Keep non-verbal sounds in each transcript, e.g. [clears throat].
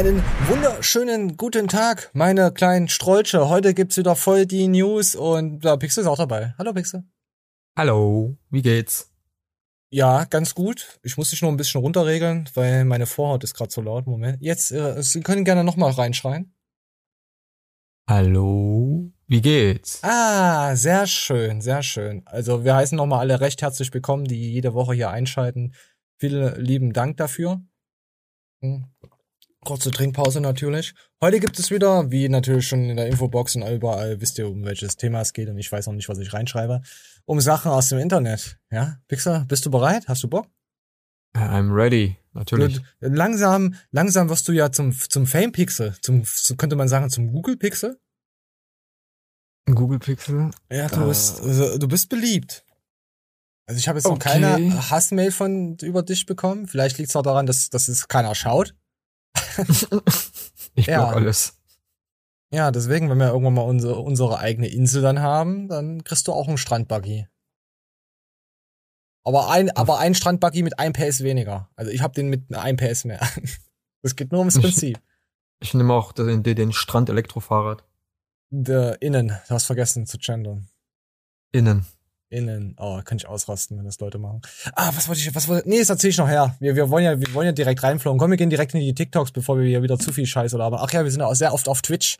Einen wunderschönen guten Tag, meine kleinen Strolche. Heute gibt's wieder voll die News und da Pixel ist auch dabei. Hallo Pixel. Hallo, wie geht's? Ja, ganz gut. Ich muss dich nur ein bisschen runterregeln, weil meine Vorhaut ist gerade so laut. Moment. Jetzt, äh, Sie können gerne nochmal reinschreien. Hallo, wie geht's? Ah, sehr schön, sehr schön. Also wir heißen nochmal alle recht herzlich willkommen, die jede Woche hier einschalten. Vielen lieben Dank dafür. Hm. Kurze Trinkpause natürlich. Heute gibt es wieder, wie natürlich schon in der Infobox und überall, wisst ihr, um welches Thema es geht und ich weiß noch nicht, was ich reinschreibe, um Sachen aus dem Internet. Ja, Pixar, bist du bereit? Hast du Bock? I'm ready, natürlich. Du, langsam, langsam wirst du ja zum, zum Fame-Pixel, zum, könnte man sagen, zum Google-Pixel. Google Pixel? Ja, du, äh. bist, also, du bist beliebt. Also ich habe jetzt okay. noch keine Hassmail von über dich bekommen. Vielleicht liegt es auch daran, dass, dass es keiner schaut. [laughs] ich ja. block alles. Ja, deswegen, wenn wir irgendwann mal unsere, unsere eigene Insel dann haben, dann kriegst du auch einen Strandbuggy. Aber ein, aber ein Strandbuggy mit einem PS weniger. Also ich habe den mit einem PS mehr. [laughs] Das geht nur ums Prinzip. Ich, ich nehme auch den, den Strand-Elektrofahrrad. innen, du hast vergessen zu gendern. Innen. Innen. Oh, kann ich ausrasten, wenn das Leute machen. Ah, was wollte ich, was wollte, nee, das erzähl ich noch her. Wir, wir wollen ja, wir wollen ja direkt reinflogen. Komm, wir gehen direkt in die TikToks, bevor wir hier wieder zu viel Scheiße labern. Ach ja, wir sind auch sehr oft auf Twitch.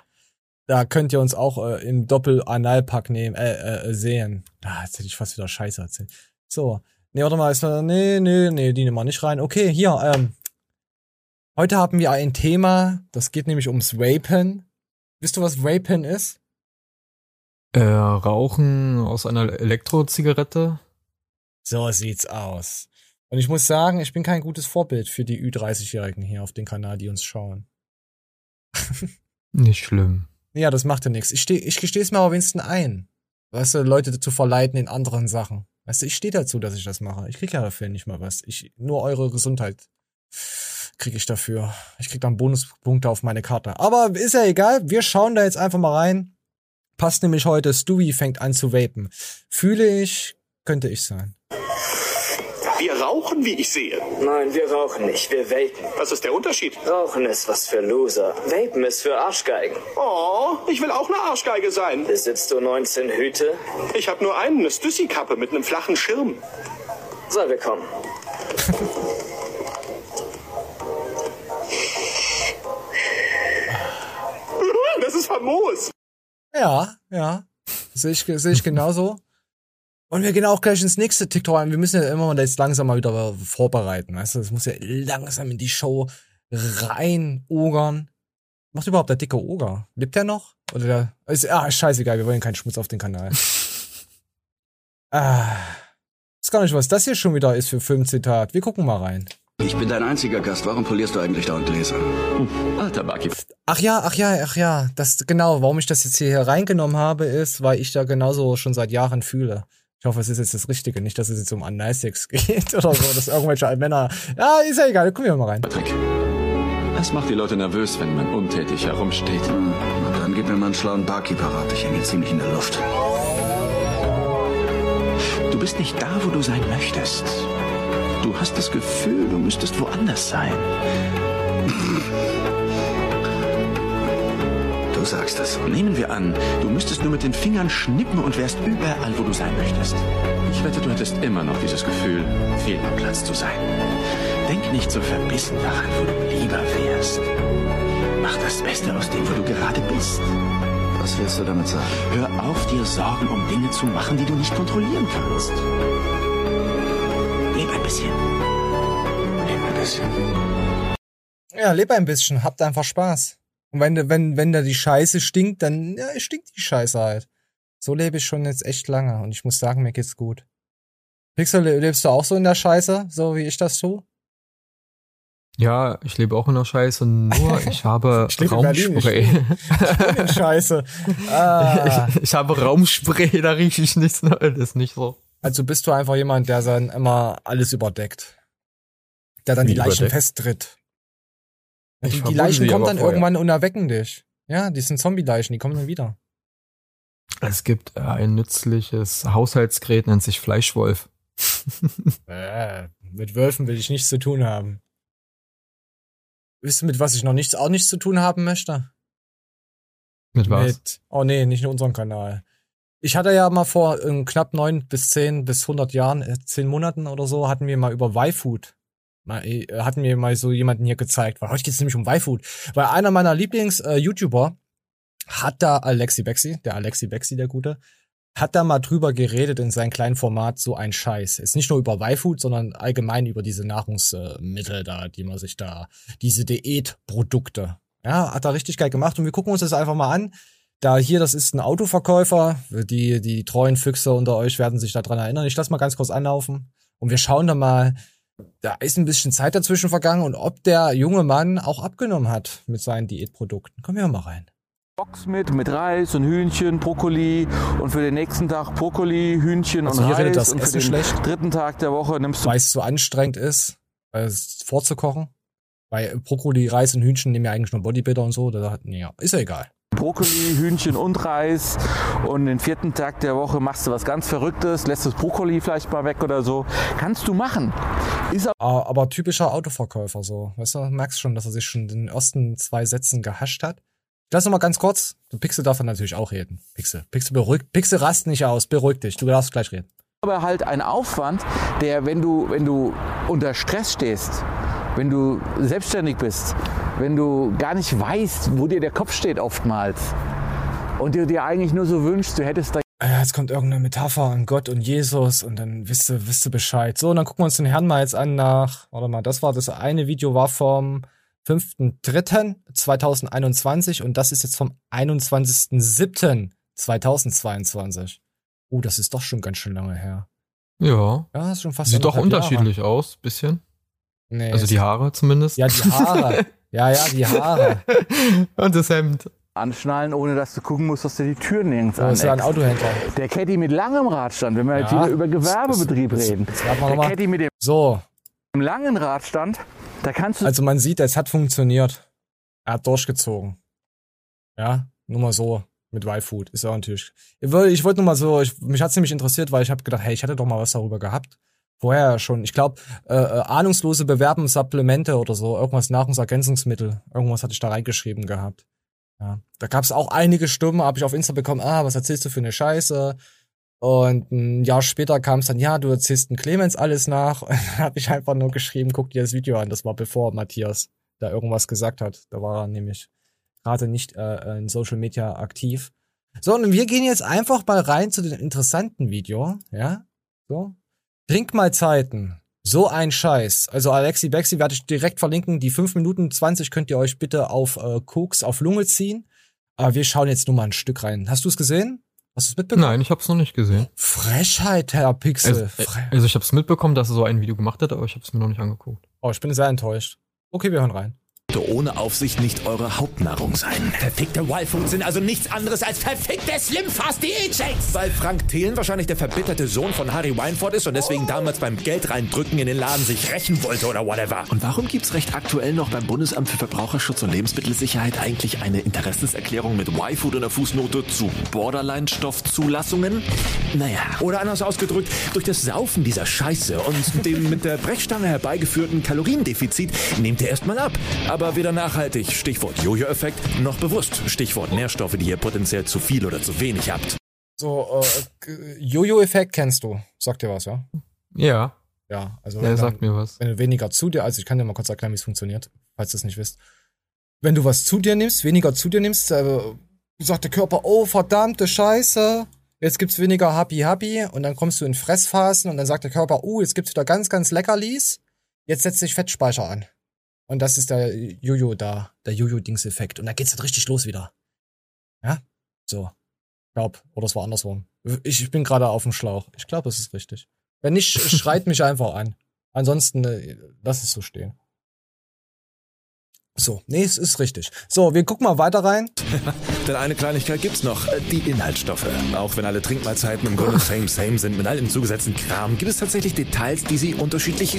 Da könnt ihr uns auch äh, im Doppel-Analpack nehmen, äh, äh, sehen. Ah, jetzt hätte ich fast wieder Scheiße erzählt. So. Nee, warte mal, ist, nee, nee, nee, die nehmen wir nicht rein. Okay, hier, ähm. Heute haben wir ein Thema, das geht nämlich ums Vapen. Wisst du, was Vapen ist? Äh, Rauchen aus einer Elektrozigarette? So sieht's aus. Und ich muss sagen, ich bin kein gutes Vorbild für die Ü30-Jährigen hier auf dem Kanal, die uns schauen. Nicht schlimm. Ja, das macht ja nichts. Ich, steh, ich gestehe es mir aber wenigstens ein. Weißt du, Leute zu verleiten in anderen Sachen. Weißt du, ich stehe dazu, dass ich das mache. Ich krieg ja dafür nicht mal was. Ich, nur eure Gesundheit kriege ich dafür. Ich krieg dann Bonuspunkte auf meine Karte. Aber ist ja egal. Wir schauen da jetzt einfach mal rein. Passt nämlich heute, Stewie fängt an zu vapen. Fühle ich, könnte ich sein. Wir rauchen, wie ich sehe. Nein, wir rauchen nicht, wir vapen. Was ist der Unterschied? Rauchen ist was für Loser. Vapen ist für Arschgeigen. Oh, ich will auch eine Arschgeige sein. Besitzt du 19 Hüte? Ich habe nur einen, eine Stüssi-Kappe mit einem flachen Schirm. Soll wir kommen. [laughs] das ist famos. Ja, ja. Sehe ich, sehe ich genauso. Und wir gehen auch gleich ins nächste TikTok ein. Wir müssen ja immer jetzt langsam mal wieder vorbereiten. Weißt du, das muss ja langsam in die Show rein ogern. Macht überhaupt der dicke Oger? Lebt der noch? Oder der, ist, ah, scheißegal, wir wollen keinen Schmutz auf den Kanal. [laughs] ah. Ist gar nicht, was das hier schon wieder ist für Filmzitat. Wir gucken mal rein. Ich bin dein einziger Gast. Warum polierst du eigentlich dauernd Gläser? Hm. Alter Bucky. Ach ja, ach ja, ach ja. Das genau, warum ich das jetzt hier reingenommen habe, ist, weil ich da genauso schon seit Jahren fühle. Ich hoffe, es ist jetzt das Richtige, nicht, dass es jetzt um Anisex [laughs] geht oder so, dass irgendwelche Männer. Ja, ist ja egal, gucken wir mal rein. Patrick. Es macht die Leute nervös, wenn man untätig herumsteht. Hm. Und dann gib mir mal einen schlauen Barkeep parat. Ich hänge ziemlich in der Luft. Du bist nicht da, wo du sein möchtest. Du hast das Gefühl, du müsstest woanders sein. Du sagst es. Nehmen wir an, du müsstest nur mit den Fingern schnippen und wärst überall, wo du sein möchtest. Ich wette, du hättest immer noch dieses Gefühl, fehl am Platz zu sein. Denk nicht so verbissen daran, wo du lieber wärst. Mach das Beste aus dem, wo du gerade bist. Was willst du damit sagen? Hör auf, dir Sorgen um Dinge zu machen, die du nicht kontrollieren kannst. Bisschen. Leb ein bisschen. Ja, leb ein bisschen, habt einfach Spaß. Und wenn, wenn, wenn da die Scheiße stinkt, dann ja, stinkt die Scheiße halt. So lebe ich schon jetzt echt lange und ich muss sagen, mir geht's gut. Pixel, lebst du auch so in der Scheiße, so wie ich das tue? Ja, ich lebe auch in der Scheiße, nur [laughs] ich habe ich Raumspray. Ich, in Scheiße. [laughs] Ah. Ich, ich, habe Raumspray, da rieche ich nichts Neues, nicht so. Also bist du einfach jemand, der dann immer alles überdeckt. Der dann Wie die Leichen überdeckt? festtritt. Die, die, Leichen kommen dann vorher. irgendwann und erwecken dich. Ja, die sind Zombie-Leichen, die kommen dann wieder. Es gibt äh, ein nützliches Haushaltsgerät, nennt sich Fleischwolf. [laughs] äh, mit Wölfen will ich nichts zu tun haben. wisst ihr, mit was ich noch nichts, auch nichts zu tun haben möchte? Mit was? Mit, oh nee, nicht in unserem Kanal. Ich hatte ja mal vor ähm, knapp neun bis zehn bis hundert Jahren, äh, zehn Monaten oder so, hatten wir mal über Y-Food äh, hatten mir mal so jemanden hier gezeigt, weil heute geht es nämlich um Y-Food. Weil einer meiner Lieblings-YouTuber äh, hat da Alexi Bexi, der Alexi Bexi, der Gute, hat da mal drüber geredet in seinem kleinen Format so ein Scheiß. Ist nicht nur über Y-Food, sondern allgemein über diese Nahrungsmittel da, die man sich da, diese Diätprodukte. Ja, hat er richtig geil gemacht und wir gucken uns das einfach mal an. Da hier, das ist ein Autoverkäufer. Die, die treuen Füchse unter euch werden sich daran erinnern. Ich lasse mal ganz kurz anlaufen und wir schauen da mal, da ist ein bisschen Zeit dazwischen vergangen und ob der junge Mann auch abgenommen hat mit seinen Diätprodukten. Kommen wir mal rein. Box mit, mit Reis und Hühnchen, Brokkoli und für den nächsten Tag Brokkoli, Hühnchen also und hier Reis redet das und für Essen den schlecht. dritten Tag der Woche nimmst du Weil es so anstrengend ist, es vorzukochen. Weil Brokkoli, Reis und Hühnchen nehmen ja eigentlich nur Bodybuilder und so. Da, ja, ist ja egal. Brokkoli, Hühnchen und Reis und den vierten Tag der Woche machst du was ganz Verrücktes, lässt das Brokkoli vielleicht mal weg oder so. Kannst du machen. Ist aber Ah, Aber typischer Autoverkäufer so. Weißt du, merkst schon, dass er sich schon in den ersten zwei Sätzen gehascht hat. Lass noch mal ganz kurz. Du Pixel darf natürlich auch reden. Pixel. Pixel beruhigt. Pixel rast nicht aus. Beruhig dich. Du darfst gleich reden. aber halt ein Aufwand, der, wenn du, wenn du unter Stress stehst, wenn du selbstständig bist, wenn du gar nicht weißt, wo dir der Kopf steht oftmals und du dir eigentlich nur so wünschst, du hättest da Ah Ja, jetzt kommt irgendeine Metapher an Gott und Jesus und dann wisst ihr, wisst ihr Bescheid. So, und dann gucken wir uns den Herrn mal jetzt an nach, warte mal, das war das eine Video war vom 5.3.2021 und das ist jetzt vom 21.07.2022. Oh, das ist doch schon ganz schön lange her. Ja. Ja, das ist schon fast Sieht doch unterschiedlich aus, bisschen. Nee, Also die Haare zumindest. Ja, die Haare. [laughs] ja, ja, die Haare. Und das Hemd. anschnallen, ohne dass du gucken musst, dass du die Tür nirgends Das ist ja ein. Autohändler. Der Caddy mit langem Radstand, wenn wir jetzt Ja. wieder über Gewerbebetrieb Jetzt- reden. jetzt warten wir Der. Caddy mit dem So, langen Radstand, da kannst du also man sieht, es hat funktioniert. Er hat durchgezogen. Ja, nur mal so mit Y-Food. Ist ja natürlich. Ich wollte ich wollte nur mal so, ich, mich hat's nämlich interessiert, weil ich habe gedacht, hey, ich hatte doch mal was darüber gehabt. Vorher schon. Ich glaube, äh, äh, ahnungslose Bewerben, Supplemente oder so, irgendwas Nahrungsergänzungsmittel. Irgendwas hatte ich da reingeschrieben gehabt. Ja. Da gab's auch einige Stimmen, habe ich auf Insta bekommen, ah, was erzählst du für eine Scheiße? Und ein Jahr später kam es dann, ja, du erzählst den Clemens alles nach. [laughs] Und dann habe ich einfach nur geschrieben, guck dir das Video an. Das war bevor Matthias da irgendwas gesagt hat. Da war er nämlich gerade nicht äh, in Social Media aktiv. So, und wir gehen jetzt einfach mal rein zu dem interessanten Video, ja? So. Trinkmahlzeiten. So ein Scheiß. Also Alexi Bexi werde ich direkt verlinken. Die 5 Minuten 20 könnt ihr euch bitte auf äh, Koks auf Lunge ziehen. Aber wir schauen jetzt nur mal ein Stück rein. Hast du es gesehen? Hast du es mitbekommen? Nein, ich hab's noch nicht gesehen. Frechheit, Herr Pixel. Also, Fre also ich hab's mitbekommen, dass er so ein Video gemacht hat, aber ich hab's mir noch nicht angeguckt. oh, ich bin sehr enttäuscht. Okay, wir hören rein. Ohne Aufsicht nicht eure Hauptnahrung sein. Verfickte Y-Foods sind also nichts anderes als verfickte Slimfast-Diät-Shakes. Weil Frank Thelen wahrscheinlich der verbitterte Sohn von Harry Weinfurt ist und deswegen damals beim Geld reindrücken in den Laden sich rächen wollte oder whatever. Und warum gibt's recht aktuell noch beim Bundesamt für Verbraucherschutz und Lebensmittelsicherheit eigentlich eine Interessenserklärung mit Y-Food und der Fußnote zu Borderline-Stoffzulassungen? Naja, Oder anders ausgedrückt, durch das Saufen dieser Scheiße und dem mit der Brechstange herbeigeführten Kaloriendefizit nehmt ihr erstmal ab. Aber weder nachhaltig, Stichwort Jojo-Effekt, noch bewusst, Stichwort Nährstoffe, die ihr potenziell zu viel oder zu wenig habt. So, äh, Jojo-Effekt kennst du. Sagt dir was, ja? Ja, Ja, also wenn, sagt dann, mir was. wenn du weniger zu dir, also ich kann dir mal kurz erklären, wie es funktioniert, falls du es nicht wisst. Wenn du was zu dir nimmst, weniger zu dir nimmst, äh, sagt der Körper, oh verdammte Scheiße, jetzt gibt's weniger Happy Happy und dann kommst du in Fressphasen und dann sagt der Körper, oh, jetzt gibt's wieder ganz, ganz Leckerlis, jetzt setzt sich Fettspeicher an. Und das ist der Jojo da, der Jojo-Dings-Effekt. Und dann geht's dann richtig los wieder. Ja? So. Ich glaub, oder es war andersrum. Ich, ich bin gerade auf dem Schlauch. Ich glaube, es ist richtig. Wenn nicht, schreit mich einfach an. Ansonsten, äh, lass es so stehen. So, nee, es ist richtig. So, wir gucken mal weiter rein. [laughs] Denn eine Kleinigkeit gibt's noch, äh, die Inhaltsstoffe. Auch wenn alle Trinkmahlzeiten im Grunde same same sind mit all dem zugesetzten Kram, gibt es tatsächlich Details, die sie unterschiedlich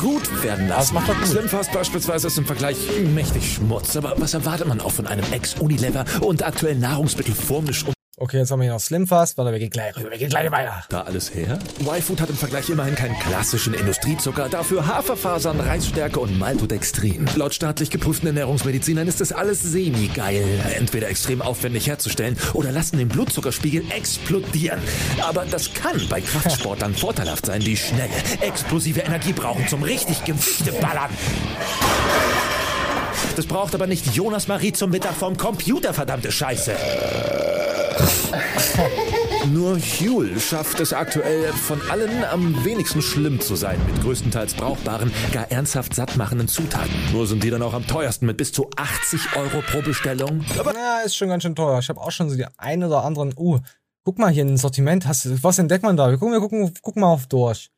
gut werden lassen. Das macht er gut. Slimfast beispielsweise ist im Vergleich mächtig Schmutz, aber was erwartet man auch von einem Ex-Unilever und aktuell Nahrungsmittelformisch Okay, jetzt haben wir hier noch Slimfast. Warte, wir gehen gleich rüber, wir gehen gleich weiter. Da alles her? Y-Food hat im Vergleich immerhin keinen klassischen Industriezucker, dafür Haferfasern, Reisstärke und Maltodextrin. Laut staatlich geprüften Ernährungsmedizinern ist das alles semi-geil. Entweder extrem aufwendig herzustellen oder lassen den Blutzuckerspiegel explodieren. Aber das kann bei Kraftsportlern vorteilhaft sein, die schnelle, explosive Energie brauchen zum richtig Gewichte ballern. Das braucht aber nicht Jonas Marie zum Mittag vom Computer, verdammte Scheiße. Nur Huel schafft es aktuell von allen am wenigsten schlimm zu sein, mit größtenteils brauchbaren, gar ernsthaft sattmachenden Zutaten. Nur sind die dann auch am teuersten mit bis zu 80 Euro pro Bestellung. Aber ja, ist schon ganz schön teuer. Ich habe auch schon so die ein oder anderen. Uh, guck mal hier in Sortiment. Hast du, was entdeckt man da? Wir gucken, wir gucken, gucken mal auf durch.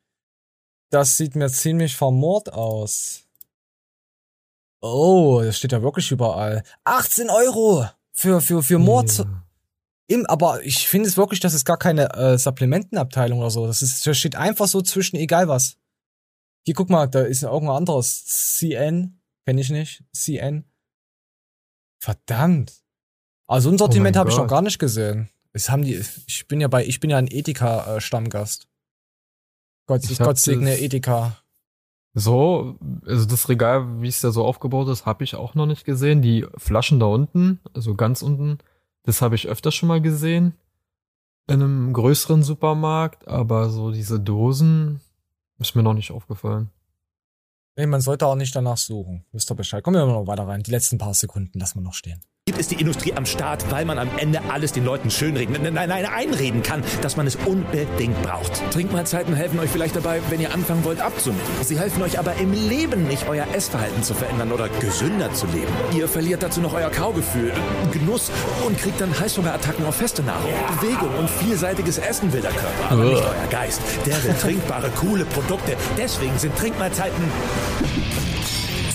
Das sieht mir ziemlich vermord aus. Oh, das steht ja wirklich überall. 18 Euro für, für, für Mord. Ja. Im, aber ich finde es wirklich, dass es gar keine äh, Supplementenabteilung oder so. Das, ist, das steht einfach so zwischen egal was. Hier, guck mal, da ist irgendein anderes. CN. Kenne ich nicht. CN. Verdammt. Also ein Sortiment mein habe ich noch gar nicht gesehen. Es haben die, ich bin ja bei, ich bin ja ein Ethika-Stammgast. Gott, Ich Gott segne das- Ethika. So, also das Regal, wie es da so aufgebaut ist, habe ich auch noch nicht gesehen. Die Flaschen da unten, also ganz unten, das habe ich öfters schon mal gesehen. In einem größeren Supermarkt, aber so diese Dosen ist mir noch nicht aufgefallen. Nee, man sollte auch nicht danach suchen. Wisst ihr Bescheid. Kommen wir noch weiter rein. Die letzten paar Sekunden lassen wir noch stehen. Ist die Industrie am Start, weil man am Ende alles den Leuten schönreden, nein, nein, nein, einreden kann, dass man es unbedingt braucht. Trinkmahlzeiten helfen euch vielleicht dabei, wenn ihr anfangen wollt abzunehmen. Sie helfen euch aber im Leben nicht, euer Essverhalten zu verändern oder gesünder zu leben. Ihr verliert dazu noch euer Kaugefühl, Genuss und kriegt dann Heißhungerattacken auf feste Nahrung. Bewegung und vielseitiges Essen will der Körper, aber nicht euer Geist. Der will trinkbare, coole Produkte. Deswegen sind Trinkmahlzeiten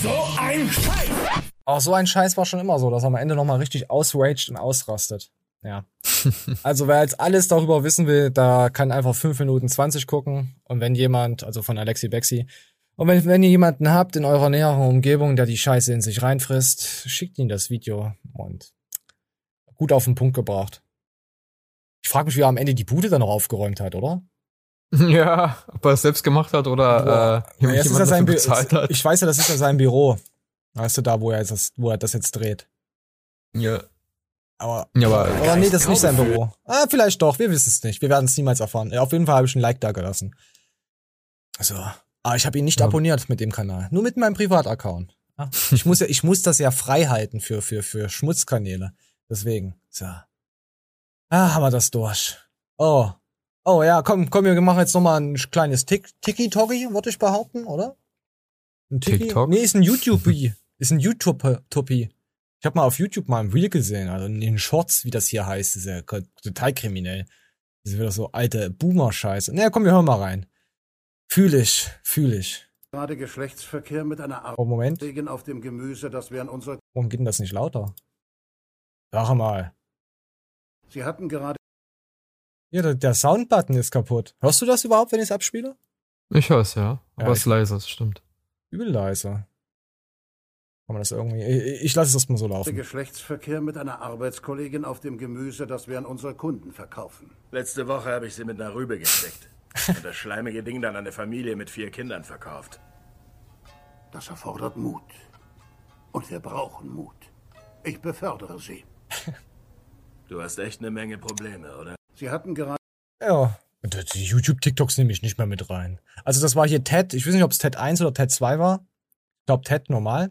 so ein Scheiß. Auch so ein Scheiß war schon immer so, dass er am Ende nochmal richtig ausraged und ausrastet. Ja. [laughs] also wer jetzt alles darüber wissen will, da kann einfach 5 Minuten 20 gucken. Und wenn jemand, also von Alexi Bexi, und wenn, wenn ihr jemanden habt in eurer näheren Umgebung, der die Scheiße in sich reinfrisst, schickt ihm das Video und gut auf den Punkt gebracht. Ich frage mich, wie er am Ende die Bude dann noch aufgeräumt hat, oder? [laughs] Ja, ob er es selbst gemacht hat oder Boah. äh, jemand ja dafür bezahlt hat. Ich weiß ja, das ist ja sein Büro. Weißt du, da, wo er, das, wo er das jetzt dreht. Ja. Aber Ja, aber Aber nee, das ist nicht sein. Büro. Ah, vielleicht doch, wir wissen es nicht. Wir werden es niemals erfahren. Ja, auf jeden Fall habe ich ein Like da gelassen. Also, aber ich habe ihn nicht Ja. abonniert mit dem Kanal. Nur mit meinem Privataccount. Ja, [laughs] ich muss ja, ich muss das ja frei halten für, für, für Schmutzkanäle. Deswegen. So. Ah, haben wir das durch. Oh. Oh ja, komm, komm, wir machen jetzt nochmal ein kleines Tick, Tiki-Toki, würde ich behaupten, oder? Ein Tiki? TikTok? Nee, ist ein YouTube, ist ein YouTube-Topi. Ich habe mal auf YouTube mal ein Reel gesehen, also in den Shorts, wie das hier heißt, ist ja total kriminell. Das ist wieder so alte Boomer-Scheiße. Naja, komm, wir hören mal rein. Fühl ich, fühl ich. Gerade Geschlechtsverkehr mit einer Oh, Moment, auf dem Gemüse, das wären unsere. warum geht denn das nicht lauter? Sag mal. Sie hatten gerade Ja, der, der Soundbutton ist kaputt. Hörst du das überhaupt, wenn ich es abspiele? Ich höre es, ja. Aber Ja, es ist leise, das stimmt. Übel leise. Kann man das irgendwie. Ich, ich lasse es erstmal so laufen. Geschlechtsverkehr mit einer Arbeitskollegin auf dem Gemüse, das wären unsere Kunden verkaufen. Letzte Woche habe ich sie mit einer Rübe gesteckt. [laughs] Und das schleimige Ding dann an eine Familie mit vier Kindern verkauft. Das erfordert Mut. Und wir brauchen Mut. Ich befördere Sie. Du hast echt eine Menge Probleme, oder? Sie hatten gerade Ja. Und die YouTube-TikToks nehme ich nicht mehr mit rein. Also das war hier TED, ich weiß nicht, ob es TED 1 oder TED 2 war. Ich glaube TED normal.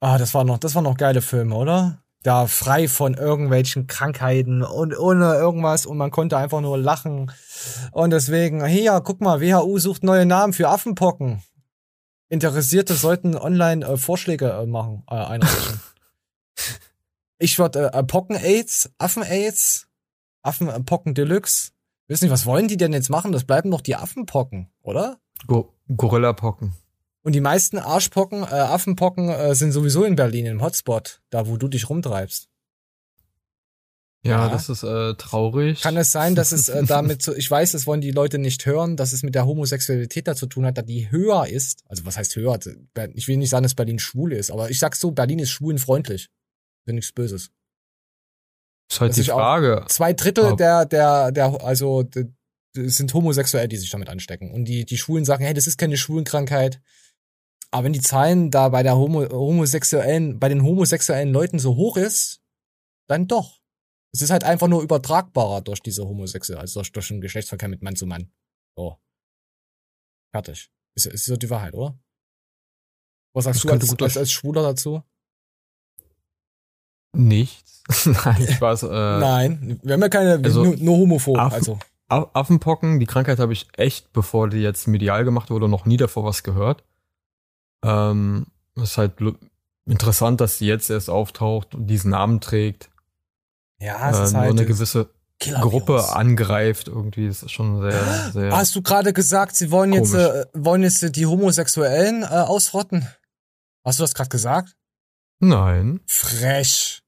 Ah, das war noch, das waren noch geile Filme, oder? Da frei von irgendwelchen Krankheiten und ohne irgendwas und man konnte einfach nur lachen. Und deswegen, hier, guck mal, WHO sucht neue Namen für Affenpocken. Interessierte sollten online äh, Vorschläge äh, machen, äh, einreichen. [laughs] ich würde äh, Pocken-Aids, Affen-Aids, Affenpocken Deluxe. Wissen nicht, was wollen die denn jetzt machen? Das bleiben doch die Affenpocken, oder? Go Gorillapocken. Und die meisten Arschpocken, äh, Affenpocken äh, sind sowieso in Berlin im Hotspot, da wo du dich rumtreibst. Ja, Ja. das ist äh, traurig. Kann es sein, dass es äh, [laughs] damit so, ich weiß, das wollen die Leute nicht hören, dass es mit der Homosexualität dazu tun hat, dass die höher ist. Also was heißt höher? Ich will nicht sagen, dass Berlin schwul ist, aber ich sag's so, Berlin ist schwulenfreundlich. Ja nichts Böses. Ist halt Das die ist Frage. Zwei Drittel der, der, der, also d- d- sind homosexuell, die sich damit anstecken. Und die, die Schwulen sagen, hey, das ist keine Schwulenkrankheit. Aber wenn die Zahlen da bei der Homo, homosexuellen, bei den homosexuellen Leuten so hoch ist, dann doch. Es ist halt einfach nur übertragbarer durch diese homosexuelle, also durch, durch den Geschlechtsverkehr mit Mann zu Mann. So. Fertig. Ist, ist so die Wahrheit, oder? Was sagst Das du als, als, als Schwuler dazu? Nichts. [laughs] Nein, Spaß. Äh, Nein, wir haben ja keine, also, nur, nur homophob, Affen- also. Affenpocken, die Krankheit habe ich echt, bevor die jetzt medial gemacht wurde, noch nie davor was gehört. Ähm, ist halt interessant, dass sie jetzt erst auftaucht und diesen Namen trägt. Ja, es äh, ist nur halt eine gewisse. Gruppe angreift. Irgendwie ist schon sehr, sehr. Hast du gerade gesagt, sie wollen jetzt, äh, wollen jetzt die Homosexuellen äh, ausrotten? Hast du das gerade gesagt? Nein. Frech.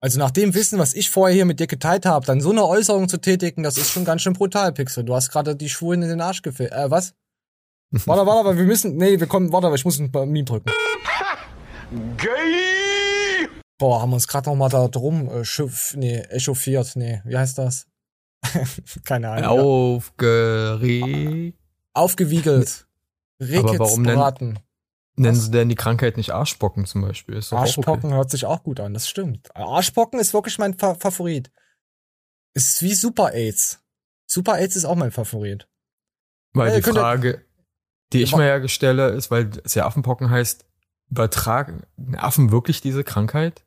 Also nach dem Wissen, was ich vorher hier mit dir geteilt habe, dann so eine Äußerung zu tätigen, das ist schon ganz schön brutal, Pixel. Du hast gerade die Schwulen in den Arsch gefällt. Äh, was? [laughs] Warte, warte, warte, wir müssen. Nee, wir kommen. Warte, ich muss ein Meme drücken. [laughs] Gay! Boah, haben wir uns gerade noch mal da drum äh, schiff, nee, echauffiert. Nee, wie heißt das? [laughs] Keine Ahnung. Aufgeregt. Aufgewiegelt. Aber Nennen sie denn die Krankheit nicht Arschpocken zum Beispiel? Arschpocken hört sich auch gut an, das stimmt. Arschpocken ist wirklich mein Fa Favorit. Ist wie Super AIDS. Super AIDS ist auch mein Favorit. Weil Äh, die Frage, die ich mir ja stelle, ist, weil es ja Affenpocken heißt, übertragen Affen wirklich diese Krankheit?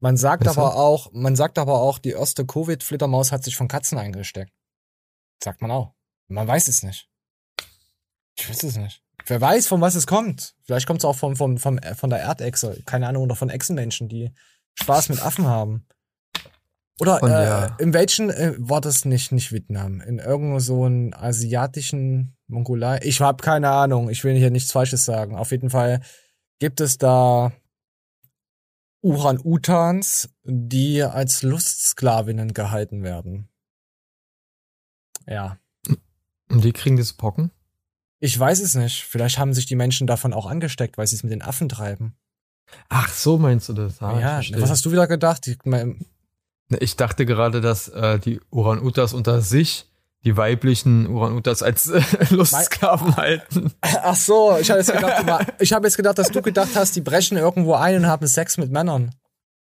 Man sagt Weshalb? aber auch, man sagt aber auch, die erste Covid-Flittermaus hat sich von Katzen eingesteckt. Sagt man auch. Man weiß es nicht. Ich weiß es nicht. Wer weiß, von was es kommt. Vielleicht kommt es auch von, von, von, von der Erdechse. Keine Ahnung, oder von Echsenmenschen, die Spaß mit Affen haben. Oder äh, der- in welchen äh, war das nicht nicht Vietnam? In irgendeinem so einen asiatischen Mongolei? Ich habe keine Ahnung. Ich will hier nichts Falsches sagen. Auf jeden Fall gibt es da Uran-Utans, die als Lustsklavinnen gehalten werden. Ja. Und die kriegen diese Pocken? Ich weiß es nicht. Vielleicht haben sich die Menschen davon auch angesteckt, weil sie es mit den Affen treiben. Ach, so meinst du das? Ah, ja, was hast du wieder gedacht? Ich, mein, Ich dachte gerade, dass äh, die Uran-Utas unter sich die weiblichen Uran-Utas als äh, [laughs] Lustsklaven halten. ach so, ich habe jetzt [laughs] habe jetzt gedacht, dass du gedacht hast, die brechen irgendwo ein und haben Sex mit Männern.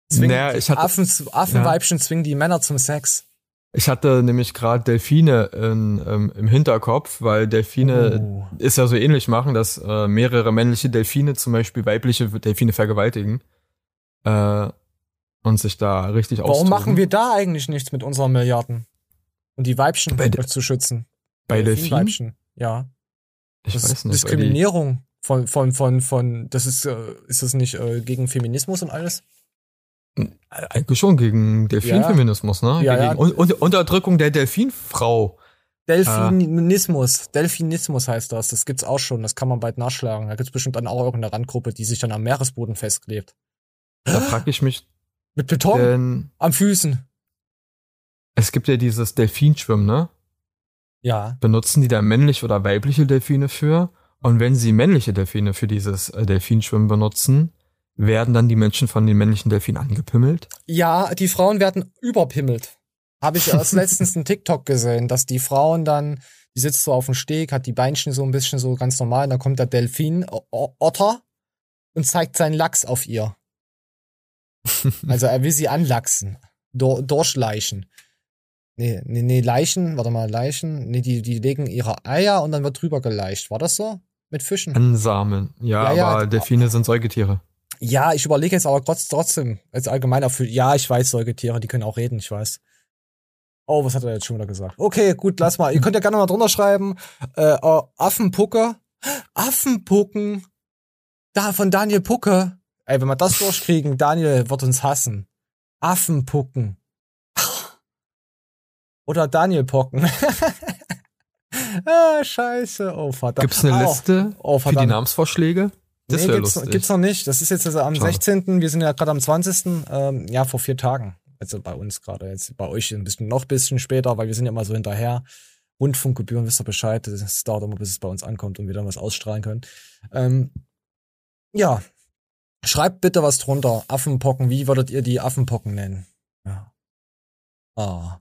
Zwingen, Naja, ich hatte- Affen, Affenweibchen zwingen die Männer zum Sex. Ich hatte nämlich gerade Delfine in, ähm, im Hinterkopf, weil Delfine Oh. ist ja so ähnlich machen, dass äh, mehrere männliche Delfine zum Beispiel weibliche Delfine vergewaltigen äh, und sich da richtig Warum austoben. machen wir da eigentlich nichts mit unseren Milliarden? Und die Weibchen Bei zu schützen. bei Delfinen? Delfinweibchen, ja. Ich das weiß nicht. Diskriminierung von, von, von, von, das ist, äh, ist das nicht äh, gegen Feminismus und alles? Eigentlich schon gegen Delfinfeminismus, ne? Ja, ja. gegen Un Un Unterdrückung der Delfinfrau. Delfinismus, Delfinismus heißt das. Das gibt's auch schon. Das kann man bald nachschlagen. Da gibt's bestimmt dann auch irgendeine Randgruppe, die sich dann am Meeresboden festklebt. Da frage ich mich, Mit Beton denn am Füßen. es gibt ja dieses Delfinschwimmen, ne? Ja. Benutzen die da männliche oder weibliche Delfine für? Und wenn sie männliche Delfine für dieses äh, Delfinschwimmen benutzen, werden dann die Menschen von den männlichen Delfinen angepimmelt? Ja, die Frauen werden überpimmelt. Habe ich erst [laughs] letztens einen TikTok gesehen, dass die Frauen dann, die sitzt so auf dem Steg, hat die Beinchen so ein bisschen so ganz normal, und dann kommt der Delfin, Otter, und zeigt seinen Lachs auf ihr. [laughs] Also er will sie anlachsen, dur durchleichen. Nee, nee, nee, Leichen, warte mal, Leichen, nee, die, die legen ihre Eier und dann wird drüber geleicht. War das so? Mit Fischen? Ansamen. Ja, Ja, ja, aber Delfine sind Säugetiere. Ja, ich überlege jetzt aber trotz, trotzdem, als allgemeiner für, ja, ich weiß, Säugetiere, die können auch reden, ich weiß. Oh, was hat er jetzt schon wieder gesagt? Okay, gut, lass mal. Ihr könnt ja gerne mal drunter schreiben. Äh, oh, Affenpucke. Affenpucken. Da, von Daniel Pucke. Ey, wenn wir das durchkriegen, Daniel wird uns hassen. Affenpucken. Oder Daniel Pocken. [laughs] ah, scheiße. Oh, verdammt. Gibt's eine. Liste Oh, für die. Namensvorschläge? Das nee, gibt's, lustig. gibt's noch nicht. Das ist jetzt also am Schade. 16. Wir sind ja gerade am 20. Ähm, ja, vor vier Tagen. Also bei uns gerade. Jetzt bei euch ein bisschen noch ein bisschen später, weil wir sind ja immer so hinterher. Rundfunkgebühren, wisst ihr Bescheid. Das dauert immer, bis es bei uns ankommt und wir dann was ausstrahlen können. Ähm, ja. Schreibt bitte was drunter. Affenpocken, wie würdet ihr die Affenpocken nennen? Ja. Ah.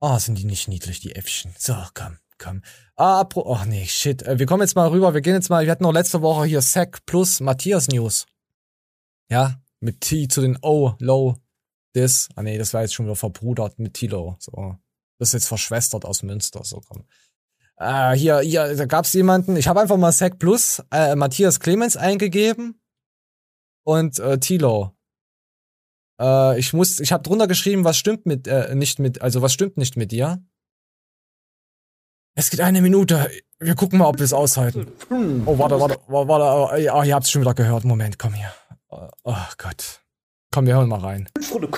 Ah, sind die nicht niedlich, die Äffchen. So, komm, komm. Ah, apro oh nee, shit. Äh, Wir kommen jetzt mal rüber. Wir gehen jetzt mal, wir hatten noch letzte Woche hier Sack plus Matthias News. Ja, mit T zu den O, Low, This. Ah nee, das war jetzt schon wieder verbrudert mit Tilo. So. Das ist jetzt verschwestert aus Münster. So, komm. Äh, hier, hier, da gab's jemanden, ich habe einfach mal Sack plus äh, Matthias Clemens eingegeben und äh, Tilo. Äh, ich muss, ich habe drunter geschrieben, was stimmt mit, äh, nicht mit, also was stimmt nicht mit dir? Es geht eine Minute. Wir gucken mal, ob wir es aushalten. Oh, warte, warte, warte, warte. Oh, ihr habt's schon wieder gehört. Moment, komm hier. Oh, oh Gott. Komm, wir hören mal rein. Freunde,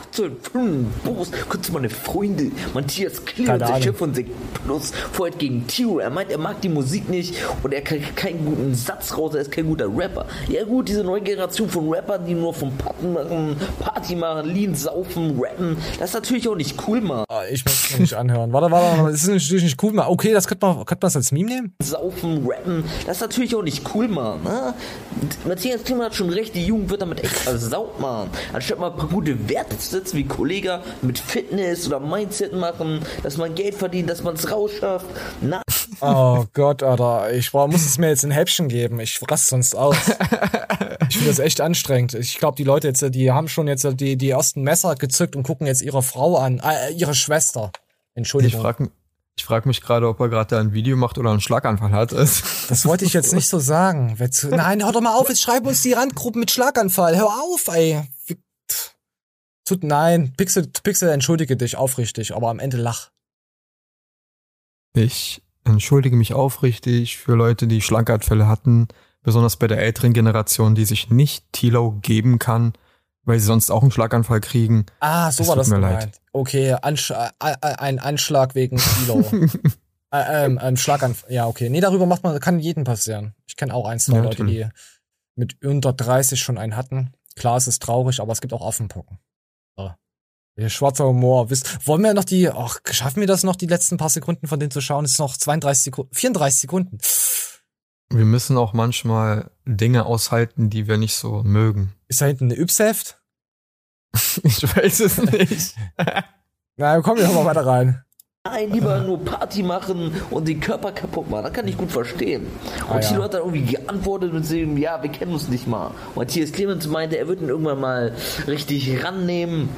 hm, Boris, kurze meine Freunde. Matthias Keine der. Chef von Sek Plus, vorher gegen Tiro. Er meint, er mag die Musik nicht und er kriegt keinen guten Satz raus, er ist kein guter Rapper. Ja gut, diese neue Generation von Rappern, die nur vom Patten machen, Party machen, Lean, saufen, rappen, das ist natürlich auch nicht cool, Mann. Ah, Ich möchte es nicht anhören. Warte, warte, warte. Das ist natürlich nicht cool. Mann. Okay, das könnte man, könnte man als Meme nehmen? Saufen, rappen, das ist natürlich auch nicht cool, Mann. Ne? Matthias Klima hat schon recht, die Jugend wird damit echt versaut, Mann. Anstatt mal ein paar gute Werte zu setzen, wie Kollege mit Fitness oder Mindset machen, dass man Geld verdient, dass man es rausschafft. Na, [laughs] Oh Gott, Alter. Ich brauch, muss es mir jetzt ein Häppchen geben. Ich raste sonst aus. [laughs] Ich finde das echt anstrengend. Ich glaube, die Leute jetzt, die haben schon jetzt die, die ersten Messer gezückt und gucken jetzt ihre Frau an. Äh, ihre Schwester. Ich Entschuldigung. frage ich frag mich gerade, ob er gerade da ein Video macht oder einen Schlaganfall hat. [laughs] Das wollte ich jetzt nicht so sagen. Nein, hör doch mal auf, jetzt schreiben uns die Randgruppen mit Schlaganfall. Hör auf, ey. Tut, nein, Pixel, Pixel, entschuldige dich aufrichtig, aber am Ende lach. Ich entschuldige mich aufrichtig für Leute, die Schlaganfälle hatten, besonders bei der älteren Generation, die sich nicht Tilo geben kann, weil sie sonst auch einen Schlaganfall kriegen. Ah, so Es war das mir gemeint. leid. Okay, Ansch äh, äh, ein Anschlag wegen Kilo. [laughs] äh, ähm, ein Schlaganfall. Ja, okay. Nee, darüber macht man, kann jedem passieren. Ich kenne auch ein, zwei Ja, Leute, die mit unter 30 schon einen hatten. Klar, es ist traurig, aber es gibt auch Affenpocken. Der schwarzer Humor. Wisst, wollen wir noch die, ach, schaffen wir das noch, die letzten paar Sekunden von denen zu schauen? Es ist noch 32 Sekunden, 34 Sekunden. Wir müssen auch manchmal Dinge aushalten, die wir nicht so mögen. Ist da hinten eine Ypsheft? [laughs] Ich weiß es nicht. [laughs] Na, komm, wir mal weiter rein. Nein, lieber nur Party machen und den Körper kaputt machen. Das kann ich gut verstehen. Und Ah, Tilo ja. hat dann irgendwie geantwortet mit dem, ja, wir kennen uns nicht mal. Und Matthias Clemens meinte, er wird ihn irgendwann mal richtig rannehmen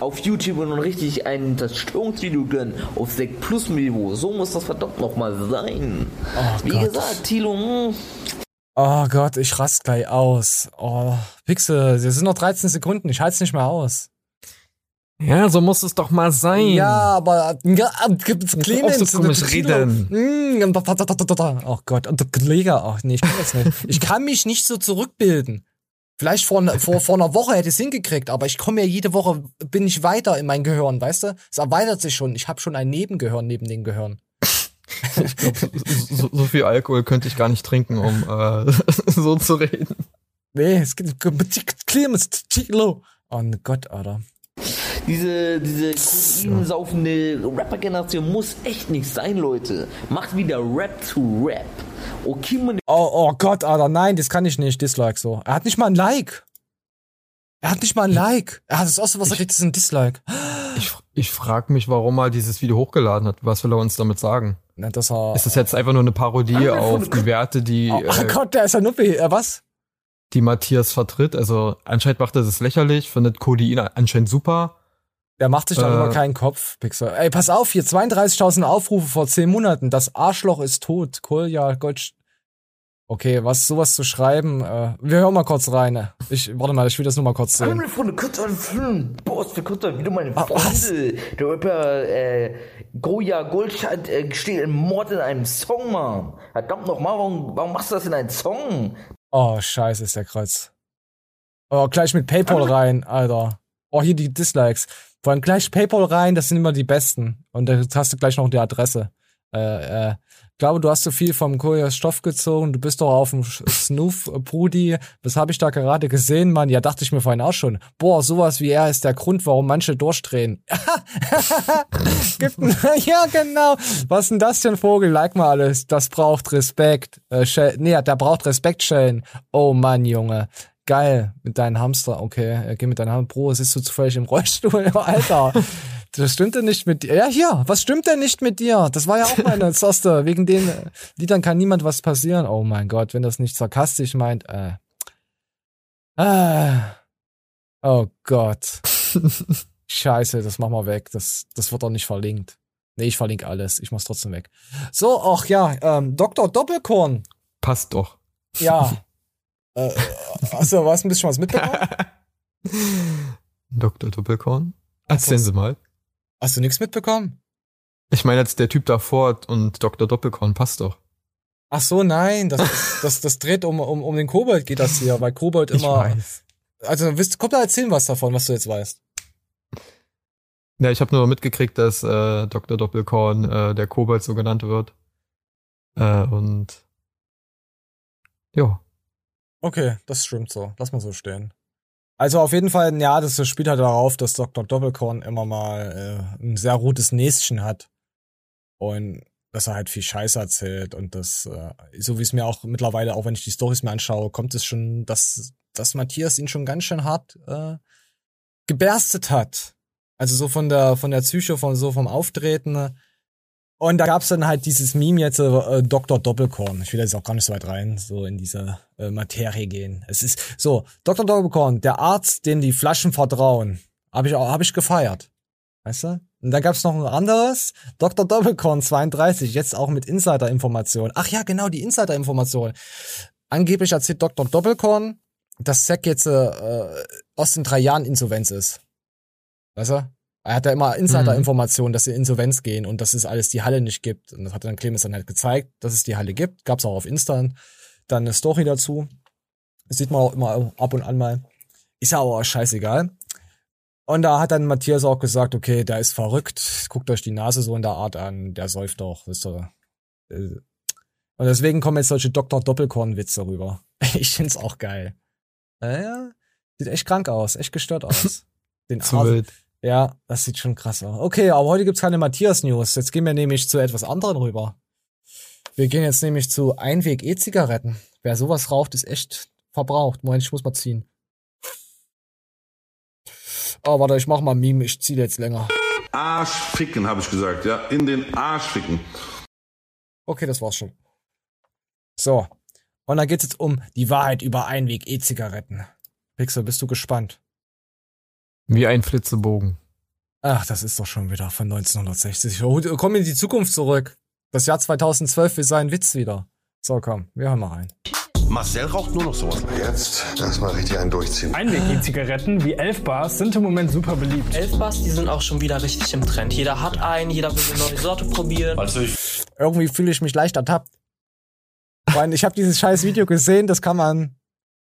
auf YouTube und richtig ein das Störungsvideo gönnen auf Sek Plus Niveau. So muss das verdammt nochmal sein. Oh Wie Gott. gesagt, Tilo, hm, Oh Gott, ich rast gleich aus. Oh, Pixel, es sind noch 13 Sekunden, ich halte es nicht mehr aus. Ja, so muss es doch mal sein. Ja, aber ja, gibt's Clemens. so komisch reden. Da. Oh Gott, und der Kollege, ach nee, ich kann das nicht. Ich kann mich nicht so zurückbilden. Vielleicht vor, ne- [laughs] vor, vor einer Woche hätte ich es hingekriegt, aber ich komme ja jede Woche, bin ich weiter in mein Gehirn, weißt du? Es erweitert sich schon. Ich habe schon ein Nebengehirn neben den Gehirn. [laughs] So, so viel Alkohol könnte ich gar nicht trinken, um äh, [laughs] so zu reden. Nee, es gibt Clemens, Tilo. Oh Gott, Alter. diese, diese saufende Rapper-Generation muss echt nicht sein, Leute. Macht wieder Rap zu Rap. Oh, oh Gott, Alter, nein, das kann ich nicht. Dislike so. Er hat nicht mal ein Like. Er hat nicht mal ein Like. Er hat das erste, was er kriegt, ist ein Dislike. Ich, ich frage mich, warum er dieses Video hochgeladen hat. Was will er uns damit sagen? Na, dass er, Ist das jetzt einfach nur eine Parodie auf die Werte, die, oh, äh, Gott, der ist ja Nuppi. Äh, was? die Matthias vertritt? Also anscheinend macht er das lächerlich, findet Codein anscheinend super. Der macht sich darüber Äh. keinen Kopf, Pixel. Ey, pass auf, hier 32.000 Aufrufe vor 10 Monaten. Das Arschloch ist tot. Kolja, Gold. Okay, was sowas zu schreiben. Äh, wir hören mal kurz rein. Ich, warte mal, ich will das nur mal kurz sehen. meine Freunde, kurz ein Film. Boss, wir kurz wieder meine Ah, was? Freunde. Der Rapper äh, Goya Goldscheid äh, steht im Mord in einem Song, Mann. Verdammt nochmal, warum, warum machst du das in einen Song? Oh, scheiße, ist der Kreuz. Oh, gleich mit Paypal rein, Alter. Oh, hier die Dislikes. Vor allem gleich Paypal rein, das sind immer die besten. Und da hast du gleich noch die Adresse. Äh, äh, glaube, du hast zu viel vom Koreas Stoff gezogen. Du bist doch auf dem Snoof, äh, Brudi. Was habe ich da gerade gesehen, Mann? Ja, dachte ich mir vorhin auch schon. Boah, sowas wie er ist der Grund, warum manche durchdrehen. [laughs] [laughs] Ja, genau. Was denn das ein Vogel? Like mal alles. Das braucht Respekt. Äh, nee, der braucht Respekt, Schellen. Oh Mann, Junge. Geil, mit deinem Hamster, okay. Er geht mit deinem Hamster. Bro, sitzt du zufällig im Rollstuhl, [laughs] Alter. Das stimmt denn nicht mit dir. Ja, hier, was stimmt denn nicht mit dir? Das war ja auch meine [laughs] Zoste. Wegen den Liedern kann niemand was passieren. Oh mein Gott, wenn das nicht sarkastisch meint. Äh. Ah. Oh Gott. [laughs] Scheiße, das machen wir weg. Das, das wird doch nicht verlinkt. Nee, ich verlinke alles. Ich mach's trotzdem weg. So, ach ja, ähm, Dr. Doppelkorn. Passt doch. Ja. [laughs] äh, hast du was, ein bisschen was mitbekommen? Dr. Doppelkorn? Erzählen Sie mal. Hast du nichts mitbekommen? Ich meine jetzt der Typ davor und Dr. Doppelkorn passt doch. Ach so, nein, das, [laughs] das, das dreht um, um, um den Kobold geht das hier, weil Kobold immer. Ich weiß. Also, wisst, komm da erzählen was davon, was du jetzt weißt. Ja, ich habe nur mitgekriegt, dass äh, Dr. Doppelkorn äh, der Kobold so genannt wird. Äh, und ja. Okay, das stimmt so. Lass mal so stehen. Also auf jeden Fall, ja, das spielt halt darauf, dass Dr. Doppelkorn immer mal äh, ein sehr gutes Näschen hat. Und dass er halt viel Scheiße erzählt und das, äh, so wie es mir auch mittlerweile, auch wenn ich die Stories mir anschaue, kommt es schon, dass, dass Matthias ihn schon ganz schön hart äh, geberstet hat. Also so von der von der Psyche, von so vom Auftreten. Und da gab's dann halt dieses Meme jetzt, äh, Dr. Doppelkorn. Ich will jetzt auch gar nicht so weit rein, so in diese äh, Materie gehen. Es ist so, Dr. Doppelkorn, der Arzt, dem die Flaschen vertrauen. Habe ich auch, hab ich gefeiert. Weißt du? Und dann gab's noch ein anderes, Dr. Doppelkorn 32, jetzt auch mit Insider-Informationen. Ach ja, genau, die Insider-Information. Angeblich erzählt Dr. Doppelkorn, dass Zack jetzt äh, aus den drei Jahren Insolvenz ist. Weißt du? Er hat ja immer Insider-Informationen, dass sie Insolvenz gehen und dass es alles die Halle nicht gibt. Und das hat dann Clemens dann halt gezeigt, dass es die Halle gibt. Gab's auch auf Insta dann eine Story dazu. Das sieht man auch immer ab und an mal. Ist ja aber auch scheißegal. Und da hat dann Matthias auch gesagt, okay, der ist verrückt, guckt euch die Nase so in der Art an, der säuft doch, wisst ihr. Und deswegen kommen jetzt solche Dr. Doppelkorn-Witze rüber. [laughs] Ich find's auch geil. Naja, sieht echt krank aus, echt gestört aus. [laughs] Den Arzt-. Ja, das sieht schon krass aus. Okay, aber heute gibt's keine Matthias-News. Jetzt gehen wir nämlich zu etwas anderen rüber. Wir gehen jetzt nämlich zu Einweg-E-Zigaretten. Wer sowas raucht, ist echt verbraucht. Moment, ich muss mal ziehen. Oh, warte, ich mach mal ein Meme, ich ziehe jetzt länger. Arsch ficken, habe ich gesagt, ja. In den Arsch ficken. Okay, das war's schon. So. Und dann geht's jetzt um die Wahrheit über Einweg-E-Zigaretten. Pixel, bist du gespannt? Wie ein Flitzebogen. Ach, das ist doch schon wieder von 1960. Oh, Komm in die Zukunft zurück. Das Jahr 2012 will sein Witz wieder. So, komm, wir hören mal rein. Marcel raucht nur noch sowas. Jetzt erstmal richtig einen durchziehen. Einweg-E-Zigaretten wie Elfbars sind im Moment super beliebt. Elfbars, die sind auch schon wieder richtig im Trend. Jeder hat einen, jeder will eine neue Sorte probieren. Irgendwie fühle ich mich leicht ertappt. Weil ich habe dieses scheiß Video gesehen, das kann man.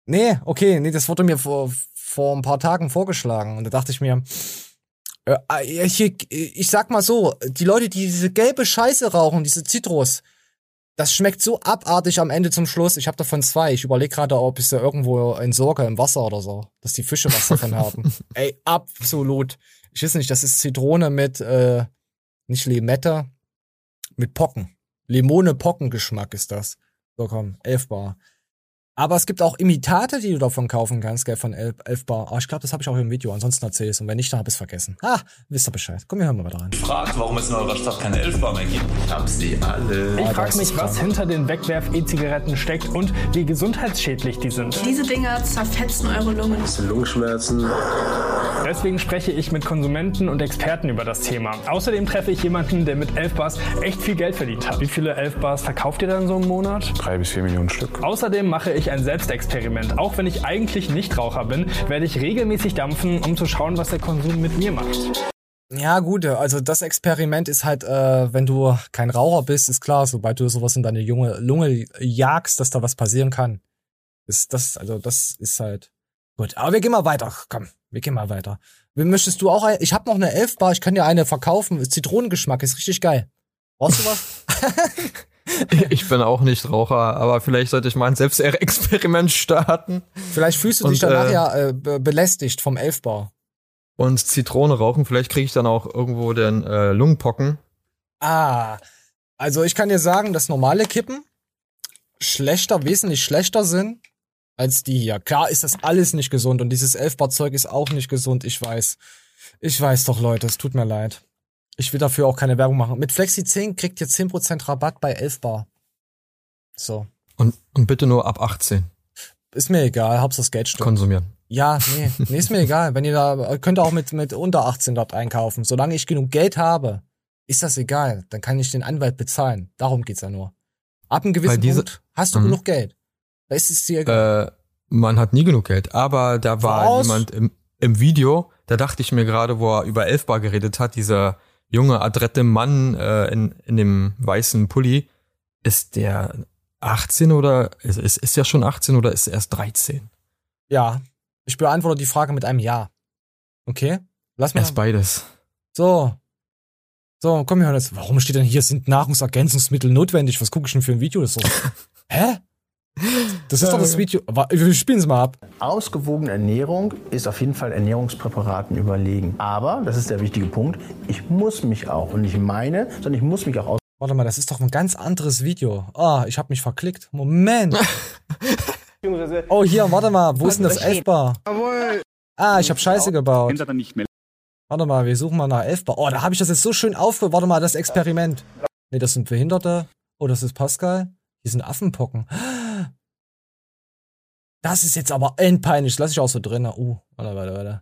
Nee, okay, nee, das wurde mir vor, vor ein paar Tagen vorgeschlagen. Und da dachte ich mir, äh, äh, hier, ich sag mal so, die Leute, die diese gelbe Scheiße rauchen, diese Zitrus, das schmeckt so abartig am Ende zum Schluss. Ich habe davon zwei. Ich überlege gerade, ob ich sie irgendwo entsorge im Wasser oder so, dass die Fische was davon haben. [laughs] Ey, absolut. Ich weiß nicht, das ist Zitrone mit, äh, nicht Limette, mit Pocken. Limone-Pocken-Geschmack ist das. So komm, 11 Bar. Aber es gibt auch Imitate, die du davon kaufen kannst, gell, von 11, 11 Bar. Ah, ich glaube, das habe ich auch im Video. Ansonsten erzähl es. Und wenn nicht, dann hab ich's vergessen. Ah, wisst ihr Bescheid. Komm, wir hören mal weiter rein. Fragt, warum es in eurer Stadt keine Elfbar mehr gibt. Ich hab sie alle. Ich Ah, frage das mich, was krank. hinter den Wegwerf-E-Zigaretten steckt und wie gesundheitsschädlich die sind. Diese Dinger zerfetzen eure Lungen. Lungenschmerzen. Deswegen spreche ich mit Konsumenten und Experten über das Thema. Außerdem treffe ich jemanden, der mit Elfbars echt viel Geld verdient hat. Wie viele Elfbars verkauft ihr dann so im Monat? Drei bis vier Millionen Stück. Außerdem mache ich ein Selbstexperiment. Auch wenn ich eigentlich Nichtraucher bin, werde ich regelmäßig dampfen, um zu schauen, was der Konsum mit mir macht. Ja, gut, also das Experiment ist halt, äh, wenn du kein Raucher bist, ist klar, sobald du sowas in deine junge Lunge jagst, dass da was passieren kann. Ist das, also das ist halt gut. Aber wir gehen mal weiter. Komm, wir gehen mal weiter. Wie Möchtest du auch ein, ich habe noch eine Elfbar, ich kann dir eine verkaufen. Zitronengeschmack ist richtig geil. Brauchst du was? [laughs] [laughs] Ich bin auch nicht Raucher, aber vielleicht sollte ich mal ein Selbstexperiment starten. Vielleicht fühlst du dich Und, danach äh, ja äh, be- belästigt vom Elfbar. Und Zitrone rauchen, vielleicht kriege ich dann auch irgendwo den äh, Lungenpocken. Ah, also ich kann dir sagen, dass normale Kippen schlechter, wesentlich schlechter sind als die hier. Klar ist das alles nicht gesund und dieses Elfbar-Zeug ist auch nicht gesund, ich weiß. Ich weiß doch, Leute, es tut mir leid. Ich will dafür auch keine Werbung machen. Mit Flexi 10 kriegt ihr 10% Rabatt bei Elfbar. So. Und, und bitte nur ab 18 Ist mir egal, Hauptsache das Geld stimmt. konsumieren. Ja, nee, nee, ist mir egal. Wenn ihr da, könnt ihr auch mit, mit unter 18 dort einkaufen. Solange ich genug Geld habe, ist das egal. Dann kann ich den Anwalt bezahlen. Darum geht's ja nur. Ab einem gewissen diese- Punkt hast du Mhm. genug Geld. Da ist es dir egal. Äh, man hat nie genug Geld. Aber da war Was? jemand im, im Video, da dachte ich mir gerade, wo er über Elfbar geredet hat, dieser junge, adrette Mann äh, in, in dem weißen Pulli, ist der 18 oder ist, ist, ist ja schon 18 oder ist er erst 13? Ja. Ich beantworte die Frage mit einem Ja. Okay? Lass mal. Erst beides. So. So, komm, Johannes. Warum steht denn hier, sind Nahrungsergänzungsmittel notwendig? Was gucke ich denn für ein Video? Das doch, [laughs] hä? Das ist doch das Video. Wa- Wir spielen es mal ab. Ausgewogene Ernährung ist auf jeden Fall Ernährungspräparaten überlegen. Aber, das ist der wichtige Punkt, ich muss mich auch, und nicht meine, sondern ich muss mich auch aus. Warte mal, das ist doch ein ganz anderes Video. Ah, ich habe mich verklickt. Moment. Oh, hier, warte mal. Wo ist denn das Elfbar? Ah, ich habe Scheiße gebaut. Warte mal, wir suchen mal nach Elfbar. Oh, da habe ich das jetzt so schön aufge... Warte mal, das Experiment. Nee, das sind Behinderte. Oh, das ist Pascal. Hier sind Affenpocken. Das ist jetzt aber endpeinlich. Lass ich auch so drin. Uh, warte, warte, warte.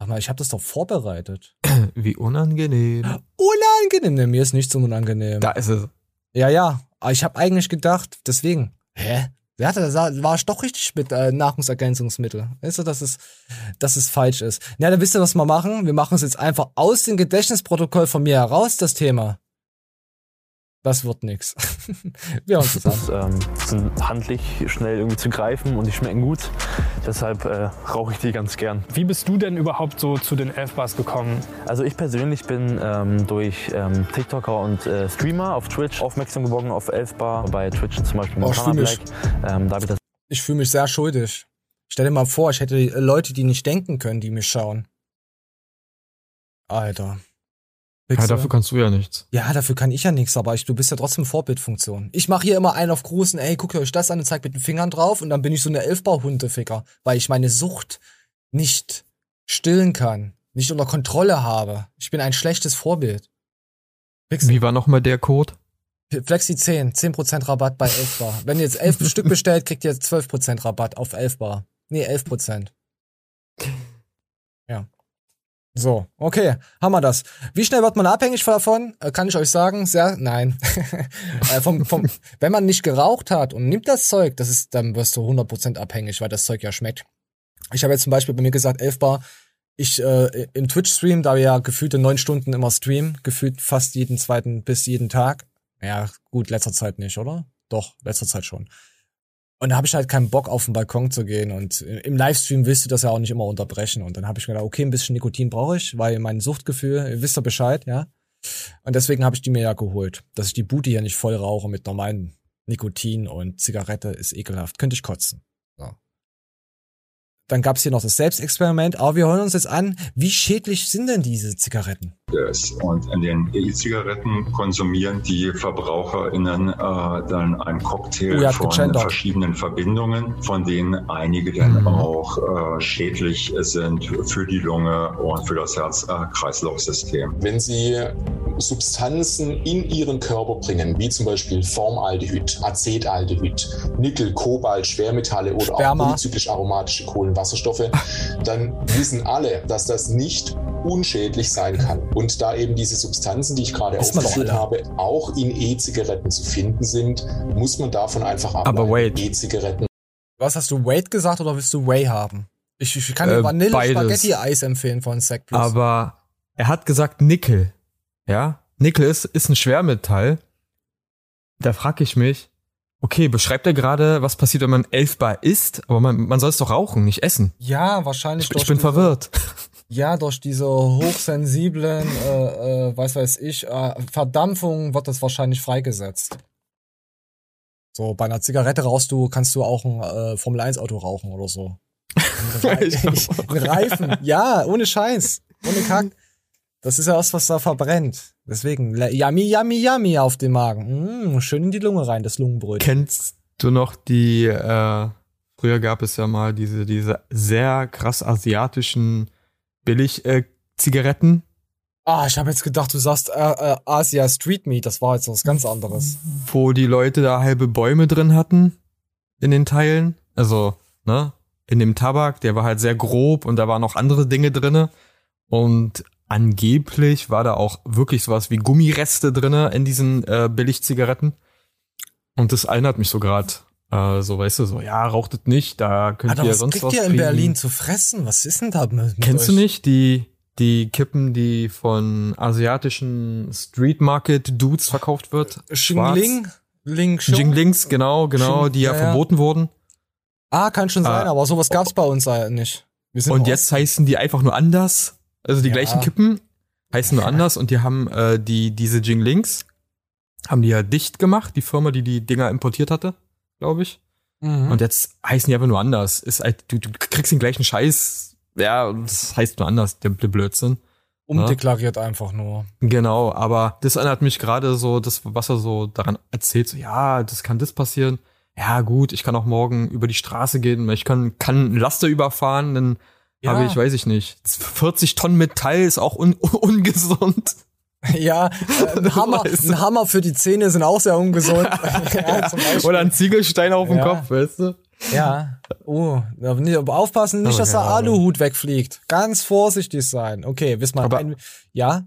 Sag mal, ich habe das doch vorbereitet. [clears throat] Wie unangenehm. Unangenehm. Nee, mir ist nichts so unangenehm. Da ist es. Ja, ja. Aber ich habe eigentlich gedacht, deswegen. Hä? Wer hatte das? War ich doch richtig mit äh, Nahrungsergänzungsmittel. Weißt du, dass es, dass es falsch ist. Na, dann wisst ihr, was wir machen? Wir machen es jetzt einfach aus dem Gedächtnisprotokoll von mir heraus, das Thema. Das wird nix. [laughs] wir haben zusammen. ähm, sind handlich schnell irgendwie zu greifen und die schmecken gut. Deshalb äh, rauche ich die ganz gern. Wie bist du denn überhaupt so zu den Elfbars gekommen? Also ich persönlich bin ähm, durch ähm, TikToker und äh, Streamer auf Twitch aufmerksam geworden auf Elfbar. Bei Twitch zum Beispiel Oh, ich Montana fühl Black. mich- Ähm, ich das Ich fühle mich sehr schuldig. Stell dir mal vor, ich hätte Leute, die nicht denken können, die mich schauen. Alter. Ja, Wichser. dafür kannst du ja nichts. Ja, dafür kann ich ja nichts, aber ich, du bist ja trotzdem Vorbildfunktion. Ich mache hier immer einen auf Grußen, ey, guckt euch das an und zeigt mit den Fingern drauf und dann bin ich so eine Elfbauhundeficker, weil ich meine Sucht nicht stillen kann, nicht unter Kontrolle habe. Ich bin ein schlechtes Vorbild. Wie war nochmal der Code? Flexi 10, 10% Rabatt bei Elfbar. Wenn ihr jetzt 11 [laughs] Stück bestellt, kriegt ihr 12% Rabatt auf Elfbar. Nee, 11%. So, okay, haben wir das. Wie schnell wird man abhängig davon? Äh, Kann ich euch sagen? Sehr, nein. [laughs] äh, vom, vom, wenn man nicht geraucht hat und nimmt das Zeug, das ist, dann wirst du 100% abhängig, weil das Zeug ja schmeckt. Ich habe jetzt zum Beispiel bei mir gesagt, 11 Bar, ich äh, im Twitch-Stream, da wir ja gefühlte neun Stunden immer streamen, gefühlt fast jeden zweiten bis jeden Tag. Ja, gut, letzter Zeit nicht, oder? Doch, letzter Zeit schon. Und da habe ich halt keinen Bock, auf den Balkon zu gehen. Und im Livestream willst du das ja auch nicht immer unterbrechen. Und dann habe ich mir gedacht, okay, ein bisschen Nikotin brauche ich, weil mein Suchtgefühl, ihr wisst ja Bescheid, ja. Und deswegen habe ich die mir ja geholt. Dass ich die Booty hier nicht voll rauche mit normalen Nikotin und Zigarette ist ekelhaft. Könnte ich kotzen. Dann gab's hier noch das Selbstexperiment. Aber wir hören uns jetzt an, wie schädlich sind denn diese Zigaretten? Und in den E-Zigaretten konsumieren die VerbraucherInnen äh, dann einen Cocktail Oh, habt von gegendert. verschiedenen Verbindungen, von denen einige dann Mhm. auch äh, schädlich sind für die Lunge und für das Herz-Kreislauf-System. Wenn Sie Substanzen in Ihren Körper bringen, wie zum Beispiel Formaldehyd, Acetaldehyd, Nickel, Kobalt, Schwermetalle oder Sperma. auch polyzyklisch aromatische Kohlenwasserstoffe, dann wissen alle, dass das nicht unschädlich sein kann. Und da eben diese Substanzen, die ich gerade aufgeführt habe, auch in E-Zigaretten zu finden sind, muss man davon einfach ableiten. Aber wait. E-Zigaretten Was hast du, Wait gesagt oder willst du Whey haben? Ich, ich kann dir Äh, Vanille beides. Spaghetti Eis empfehlen von Sack Plus. Aber er hat gesagt Nickel. Ja? Nickel ist, ist ein Schwermetall. Da frage ich mich, okay, beschreibt er gerade, was passiert, wenn man elfbar isst? Aber man, man soll es doch rauchen, nicht essen. ja, wahrscheinlich Ich, ich bin diese, verwirrt. [laughs] Ja, durch diese hochsensiblen, äh, äh, was weiß ich, äh, Verdampfung wird das wahrscheinlich freigesetzt. So, bei einer Zigarette rauchst du, kannst du auch ein äh, Formel 1 Auto rauchen oder so. [laughs] [laughs] Ein Reifen, ja, ohne Scheiß, ohne Kack. Das ist ja das, was da verbrennt. Deswegen, yummy, yummy, yummy auf den Magen. Mm, schön in die Lunge rein, das Lungenbrötchen. Kennst du noch die äh, Früher gab es ja mal diese, diese sehr krass asiatischen Billig-Zigaretten. Ah, ich habe jetzt gedacht, du sagst äh, äh, Asia Street Meat, das war jetzt was ganz anderes. wo die Leute da halbe Bäume drin hatten in den Teilen. Also, ne, in dem Tabak, der war halt sehr grob und da waren noch andere Dinge drinne. Und angeblich war da auch wirklich sowas wie Gummireste drinne in diesen äh, Billigzigaretten. Und das erinnert mich so grad äh, so weißt du, so, ja, raucht es nicht, da könnt Alter, ihr was sonst kriegt was ihr in kriegen. Berlin zu fressen? Was ist denn da mit, mit Kennst du euch? nicht die, die Kippen, die von asiatischen Street Market Dudes verkauft wird? Xingling? Ling? Jinglings, genau, genau, Xing- die ja, ja, verboten wurden. Ah, kann schon sein, Ah. aber sowas gab's bei uns halt nicht. Und jetzt heißen die einfach nur anders. Also die Ja. gleichen Kippen heißen nur anders und die haben äh, die diese Jinglings haben die ja dicht gemacht, die Firma, die die Dinger importiert hatte, glaube ich. Mhm. Und jetzt heißen die einfach nur anders. Ist halt, du, du kriegst den gleichen Scheiß. Ja, das heißt nur anders, der, der Blödsinn. umdeklariert einfach nur. Genau, aber das erinnert mich gerade so, das, was er so daran erzählt, so, ja, das kann das passieren. Ja, gut, ich kann auch morgen über die Straße gehen, ich kann, kann einen Laster überfahren, dann Ja. habe ich, weiß ich nicht, 40 Tonnen Metall ist auch un [laughs] ungesund. Ja, äh, [laughs] ein, Hammer, ein Hammer für die Zähne sind auch sehr ungesund. [laughs] ja. Oder ein Ziegelstein auf dem Ja. Kopf, weißt du? Ja. Oh, aber aufpassen, nicht, dass der. Aluhut wegfliegt. Ganz vorsichtig sein. Okay, wiss mal. Ja?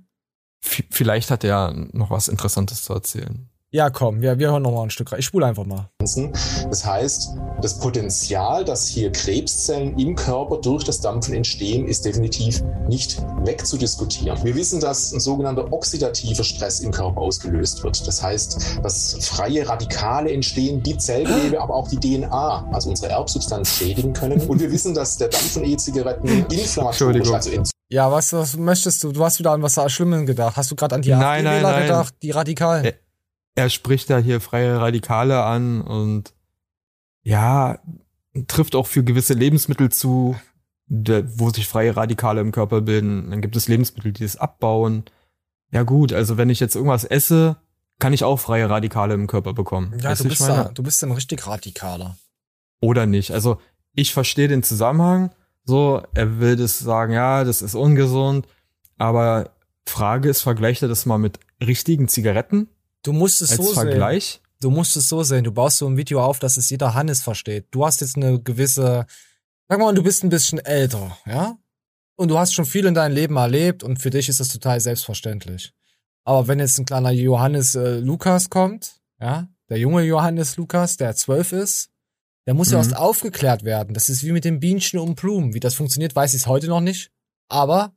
Vielleicht hat er noch was Interessantes zu erzählen. Ja, komm, wir, wir hören noch mal ein Stück rein. Ich spule einfach mal. Das heißt, das Potenzial, dass hier Krebszellen im Körper durch das Dampfen entstehen, ist definitiv nicht wegzudiskutieren. Wir wissen, dass ein sogenannter oxidativer Stress im Körper ausgelöst wird. Das heißt, dass freie Radikale entstehen, die Zellgewebe, aber auch die DNA, also unsere Erbsubstanz, schädigen können. Und wir wissen, dass der Dampf von E-Zigaretten inflammatorisch, Entschuldigung. also entzündlich Ja, was, was möchtest du? Du hast wieder an was Schlimmes gedacht. Hast du gerade an die Nein, nein, AfD-Wähler nein. gedacht? Die Radikalen? Er spricht da hier freie Radikale an und ja, trifft auch für gewisse Lebensmittel zu, wo sich freie Radikale im Körper bilden. Dann gibt es Lebensmittel, die es abbauen. Ja gut, also wenn ich jetzt irgendwas esse, kann ich auch freie Radikale im Körper bekommen. Ja, du bist, da, du bist ein richtig Radikaler. Oder nicht. Also ich verstehe den Zusammenhang. So, er will das sagen, ja, das ist ungesund. Aber Frage ist, vergleicht er das mal mit richtigen Zigaretten? Du musst es Als so Vergleich? sehen. Du musst es so sehen. Du baust so ein Video auf, dass es jeder Hannes versteht. Du hast jetzt eine gewisse, sag mal, du bist ein bisschen älter, ja? Und du hast schon viel in deinem Leben erlebt und für dich ist das total selbstverständlich. Aber wenn jetzt ein kleiner Johannes äh, Lukas kommt, ja, der junge Johannes Lukas, der zwölf ist, der muss ja Mhm. erst aufgeklärt werden. Das ist wie mit den Bienchen und Blumen. Wie das funktioniert, weiß ich heute noch nicht. Aber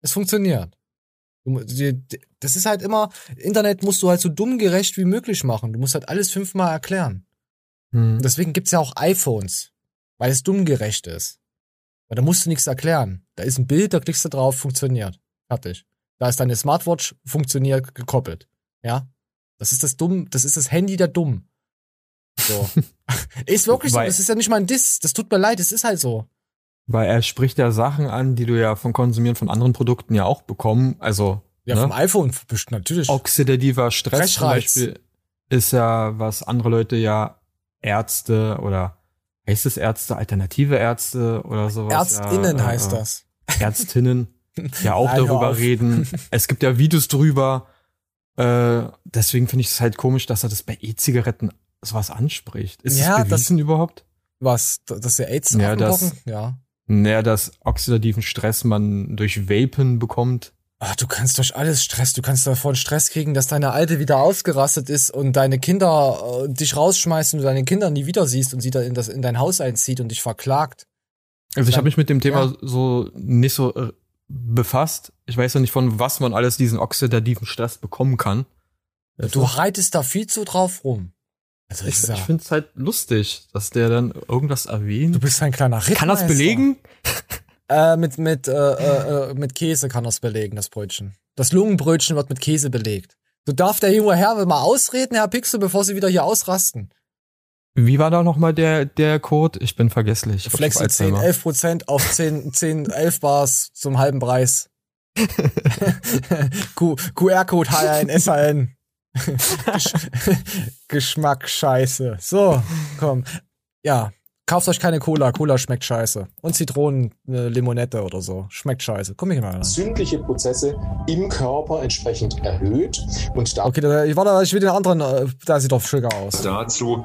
es funktioniert. Du mu- die- die- Das ist halt immer, Internet musst du halt so dumm gerecht wie möglich machen. Du musst halt alles fünfmal erklären. Hm. Deswegen gibt's ja auch iPhones, weil es dumm gerecht ist. Weil da musst du nichts erklären. Da ist ein Bild, da klickst du drauf, funktioniert. Fertig. Da ist deine Smartwatch, funktioniert, gekoppelt. Ja? Das ist das dumm, das ist das Handy der dumm. So. [laughs] ist wirklich so, das ist ja nicht mal ein Diss. Das tut mir leid, es ist halt so. Weil er spricht ja Sachen an, die du ja vom Konsumieren von anderen Produkten ja auch bekommen. Also Ja, ne? vom iPhone natürlich. oxidativer Stress zum. Beispiel ist ja, was andere Leute ja Ärzte oder heißt es Ärzte, alternative Ärzte oder sowas. Ärztinnen ja, heißt äh, das. Ärztinnen ja auch Nein, darüber reden. [laughs] Es gibt ja Videos drüber. Äh, deswegen finde ich es halt komisch, dass er das bei E-Zigaretten sowas anspricht. Ist Ja, das das- bewiesen überhaupt? Was? Dass der AIDS Ja, das-? Ja. Naja, dass oxidativen Stress man durch Vapen bekommt. Ach, du kannst durch alles Stress. Du kannst davon Stress kriegen, dass deine Alte wieder ausgerastet ist und deine Kinder äh, dich rausschmeißt und du deine Kinder nie wieder siehst und sie dann in, das, in dein Haus einzieht und dich verklagt. Also ich habe mich mit dem Thema ja. so nicht so äh, befasst. Ich weiß ja nicht, von was man alles diesen oxidativen Stress bekommen kann. Du reitest da viel zu drauf rum. Also ich ich finde es halt lustig, dass der dann irgendwas erwähnt. Du bist ein kleiner Rittmeister. Kann das belegen? [laughs] Äh, mit, mit, äh, äh, äh, mit Käse kann das belegen, das Brötchen. Das Lungenbrötchen wird mit Käse belegt. Du darf der junge Herr mal ausreden, Herr Pixel, bevor sie wieder hier ausrasten. Wie war da nochmal der, der Code? Ich bin vergesslich. Flexi 10, Alzheimer. 11 Prozent auf 10, 10, 11 Bars zum halben Preis. [laughs] [laughs] QR-Code HRN, SHN. Gesch [laughs] Geschmack scheiße. So, komm. Ja, Kauft euch keine Cola. Cola schmeckt scheiße. Und Zitronen, äh, Limonette oder so. Schmeckt scheiße. Guck mich mal an. entzündliche Prozesse im Körper entsprechend erhöht. Und da Okay, da, ich warte, ich will den anderen, äh, da sieht doch schicker aus. dazu,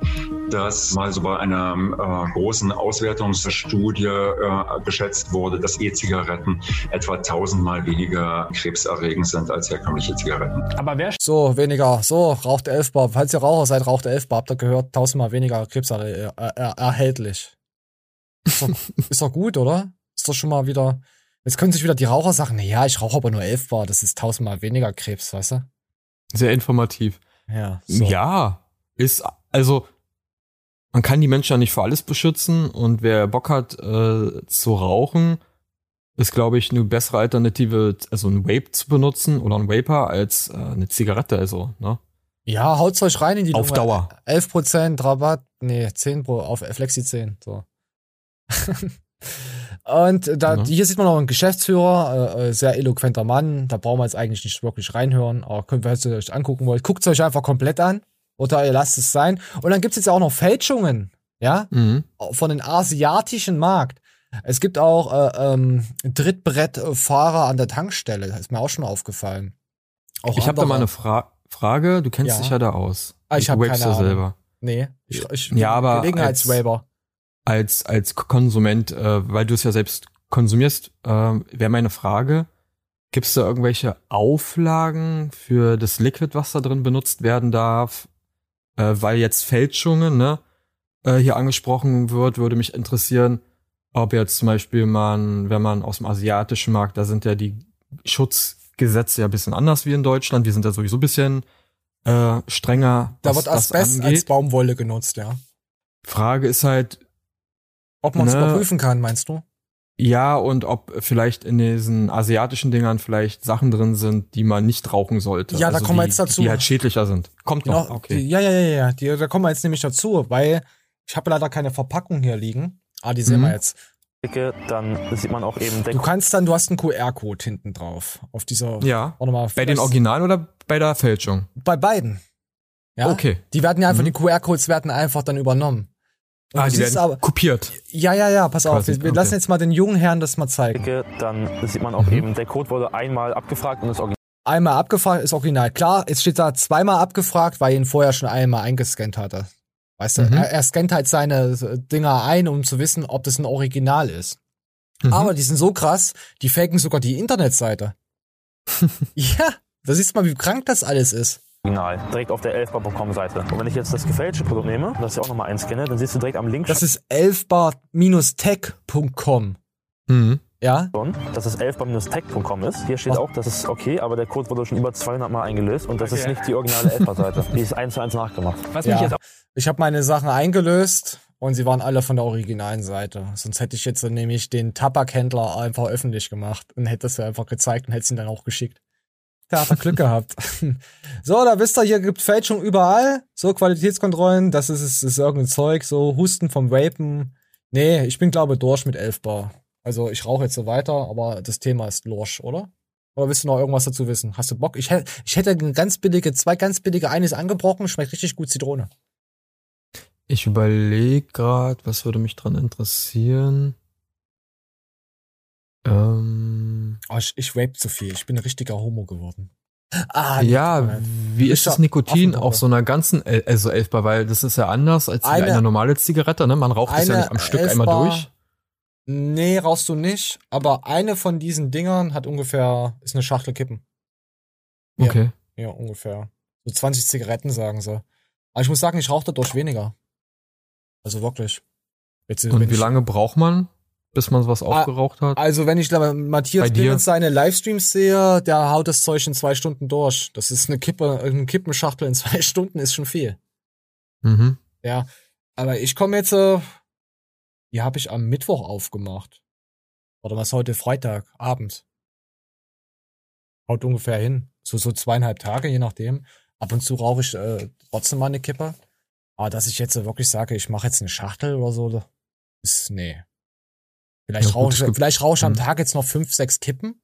dass mal so bei einer äh, großen Auswertungsstudie äh, geschätzt wurde, dass E-Zigaretten etwa tausendmal weniger krebserregend sind als herkömmliche Zigaretten. Aber wer So, weniger. So, raucht Elfbar. Falls ihr Raucher seid, raucht Elfbar. Habt ihr gehört? Tausendmal weniger Krebs er, er, er, erhältlich. Ist doch, [laughs] ist doch gut, oder? Ist doch schon mal wieder. Jetzt können sich wieder die Raucher sagen, na ja, ich rauche aber nur Elfbar. Das ist tausendmal weniger Krebs, weißt du? Sehr informativ. Ja. So. Ja, ist, also, man kann die Menschen ja nicht vor alles beschützen und wer Bock hat äh, zu rauchen, ist, glaube ich, eine bessere Alternative, also ein Vape zu benutzen oder ein Vapor als äh, eine Zigarette, also, ne? Ja, haut's euch rein in die Auf Lunge. Dauer. 11% Rabatt, nee, 10 Pro auf Flexi 10, so. [laughs] Und da, Ja. hier sieht man noch einen Geschäftsführer, äh, äh, sehr eloquenter Mann. Da brauchen wir jetzt eigentlich nicht wirklich reinhören, aber könnt ihr euch angucken wollt, guckt es euch einfach komplett an oder ihr lasst es sein. Und dann gibt's jetzt auch noch Fälschungen, ja, Mhm. von den asiatischen Markt. Es gibt auch äh, ähm, Trittbrettfahrer an der Tankstelle, das ist mir auch schon aufgefallen. Auch ich habe da mal eine Fra Frage, du kennst Ja. dich ja da aus. Ah, ich Du habe keine ja Ahnung. selber. Nee, ich, ich Ja, aber Gelegenheitswaber. Als, als Konsument, äh, weil du es ja selbst konsumierst, äh, wäre meine Frage, gibt es da irgendwelche Auflagen für das Liquid, was da drin benutzt werden darf? Äh, weil jetzt Fälschungen, ne, äh, hier angesprochen wird, würde mich interessieren, ob jetzt zum Beispiel man, wenn man aus dem asiatischen Markt, da sind ja die Schutzgesetze ja ein bisschen anders wie in Deutschland. Wir sind ja sowieso ein bisschen äh, strenger. Da wird Asbest als. Baumwolle genutzt, ja. Frage ist halt, Ob man es Ne. überprüfen kann, meinst du? Ja, und ob vielleicht in diesen asiatischen Dingern vielleicht Sachen drin sind, die man nicht rauchen sollte. Ja, da Also kommen wir die, jetzt dazu. Die halt schädlicher sind. Kommt noch, Genau, okay. Die, ja, ja, ja, ja. Die, da kommen wir jetzt nämlich dazu, weil ich habe leider keine Verpackung hier liegen. Ah, die sehen Mhm. wir jetzt. Dann sieht man auch eben Du kannst dann, du hast einen QR-Code hinten drauf. Auf dieser. Ja. Warte mal, Bei den Originalen oder bei der Fälschung? Bei beiden. Ja. Okay. Die werden ja einfach, Mhm. die QR-Codes werden einfach dann übernommen. Ah, du die werden kopiert. Ja, ja, ja, pass auf. Quasi, Wir, wir okay. lassen jetzt mal den jungen Herrn das mal zeigen. dann sieht man auch eben, der Code wurde einmal abgefragt und das Original. Einmal abgefragt ist original. Klar, jetzt steht da zweimal abgefragt, weil er ihn vorher schon einmal eingescannt hatte. Weißt du, Mhm. er, er scannt halt seine Dinger ein, um zu wissen, ob das ein Original ist. Mhm. Aber die sind so krass, die faken sogar die Internetseite. [laughs] ja, da siehst du mal, wie krank das alles ist. Original, direkt auf der elfbar.com-Seite. Und wenn ich jetzt das gefälschte Produkt nehme, das ich auch nochmal einscanne, dann siehst du direkt am Link Das ist elfbar-tech.com. Mhm. Ja? dass es elfbar-tech.com ist. Hier steht auch, das ist okay, aber der Code wurde schon über 200 Mal eingelöst und das ist Okay. nicht die originale elfbar-Seite. Die ist eins zu eins nachgemacht. ja. ich habe meine Sachen eingelöst und sie waren alle von der originalen Seite. Sonst hätte ich jetzt nämlich den Tabakhändler einfach öffentlich gemacht und hätte es ja einfach gezeigt und hätte es ihn dann auch geschickt. Da hat er Glück gehabt. [laughs] So, da wisst ihr, hier gibt Fälschung überall. So, Qualitätskontrollen, das ist, ist, ist irgendein Zeug. So, Husten vom Vapen. Nee, ich bin, glaube durch mit 11 Bar. Also, ich rauche jetzt so weiter, aber das Thema ist Lorsch, oder? Oder willst du noch irgendwas dazu wissen? Hast du Bock? Ich, hätte ich hätte eine ganz billige, zwei ganz billige, eines angebrochen, schmeckt richtig gut Zitrone. Ich überlege gerade, was würde mich dran interessieren? Ähm, Oh, ich, ich vape zu viel. Ich bin ein richtiger Homo geworden. Ah, ja, Nikotin. wie ist das Nikotin auf so einer ganzen, El also Elfbar, weil das ist ja anders als Eine- eine, normale Zigarette, ne? Man raucht es ja nicht am Stück Elfbar- einmal durch. Nee, rauchst du nicht. Aber eine von diesen Dingern hat ungefähr, ist eine Schachtel Kippen. Ja. Okay. Ja, ungefähr. So 20 Zigaretten, sagen sie. Aber ich muss sagen, ich rauche dadurch weniger. Also wirklich. Jetzt, Und wie lange braucht man, bis man was Ah, aufgeraucht hat? Also, wenn ich Matthias? Clemens seine Livestreams sehe, der haut das Zeug in zwei Stunden durch. Das ist eine Kippe, eine Kippenschachtel in [laughs] zwei Stunden ist schon viel. Mhm. Ja. Aber ich komme jetzt, äh, die habe ich am Mittwoch aufgemacht. Oder was heute Freitag, Abend. Haut ungefähr hin. So, so zweieinhalb Tage, je nachdem. Ab und zu rauche ich äh, trotzdem mal eine Kippe. Aber dass ich jetzt so wirklich sage, ich mache jetzt eine Schachtel oder so, ist, nee. Vielleicht Ja, gut, rauche vielleicht rauche ich am Mhm. Tag jetzt noch fünf, sechs Kippen.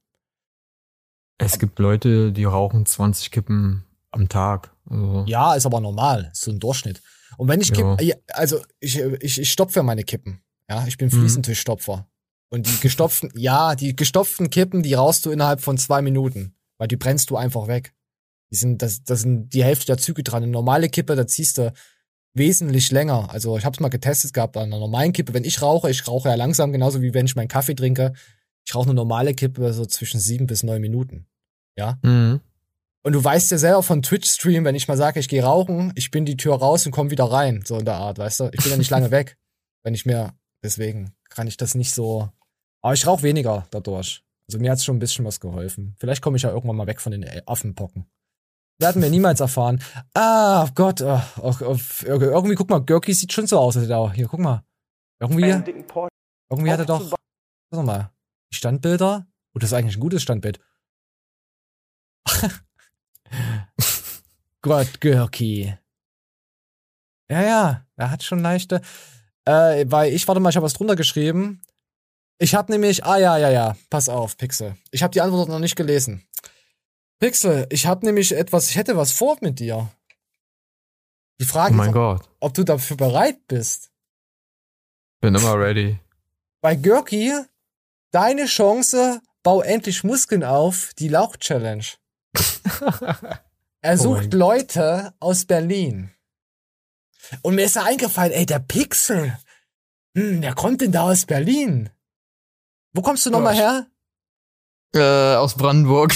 Es gibt Leute, die rauchen 20 Kippen am Tag. Also, Ja, ist aber normal. Ist so ein Durchschnitt. Und wenn ich kippe, ja, also ich, ich, ich stopfe meine Kippen. Ja, ich bin Mhm. Fliesentischstopfer. Und die gestopften, [laughs] ja, die gestopften Kippen, die raust du innerhalb von zwei Minuten. Weil die brennst du einfach weg. Die sind, das, das sind die Hälfte der Züge dran. Eine normale Kippe, da ziehst du wesentlich länger. Also ich habe es mal getestet gehabt an einer normalen Kippe. Wenn ich rauche, ich rauche ja langsam, genauso wie wenn ich meinen Kaffee trinke. Ich rauche eine normale Kippe so zwischen sieben bis neun Minuten. Ja. Mhm. Und du weißt ja selber von Twitch-Stream, wenn ich mal sage, ich gehe rauchen, ich bin die Tür raus und komme wieder rein. So in der Art, weißt du? Ich bin ja nicht lange [laughs] weg. Wenn ich mir, deswegen kann ich das nicht so. Aber ich rauche weniger dadurch. Also mir hat's schon ein bisschen was geholfen. Vielleicht komme ich ja irgendwann mal weg von den Affenpocken. Werden wir niemals erfahren. Ah, Gott, oh, oh, oh, irgendwie, guck mal, Görki sieht schon so aus. auch- Hier, guck mal. Irgendwie, irgendwie hat er doch, warte mal, die Standbilder. Oh, das ist eigentlich ein gutes Standbild. [laughs] Gott, Görki. Ja, ja, er hat schon leichte. Äh, weil ich, warte mal, ich habe was drunter geschrieben. Ich habe nämlich, ah ja, ja, ja, pass auf, Pixel. Ich habe die Antwort noch nicht gelesen. Pixel, ich habe nämlich etwas, ich hätte was vor mit dir. Die Frage Oh mein ist, Gott. ob du dafür bereit bist. Bin immer ready. Bei Görki, deine Chance, bau endlich Muskeln auf, die Lauch-Challenge. [laughs] Er Oh sucht mein Leute aus Berlin. Und mir ist da eingefallen, ey, der Pixel. Hm, wer kommt denn da aus Berlin? Wo kommst du nochmal her? Äh, aus Brandenburg. [laughs]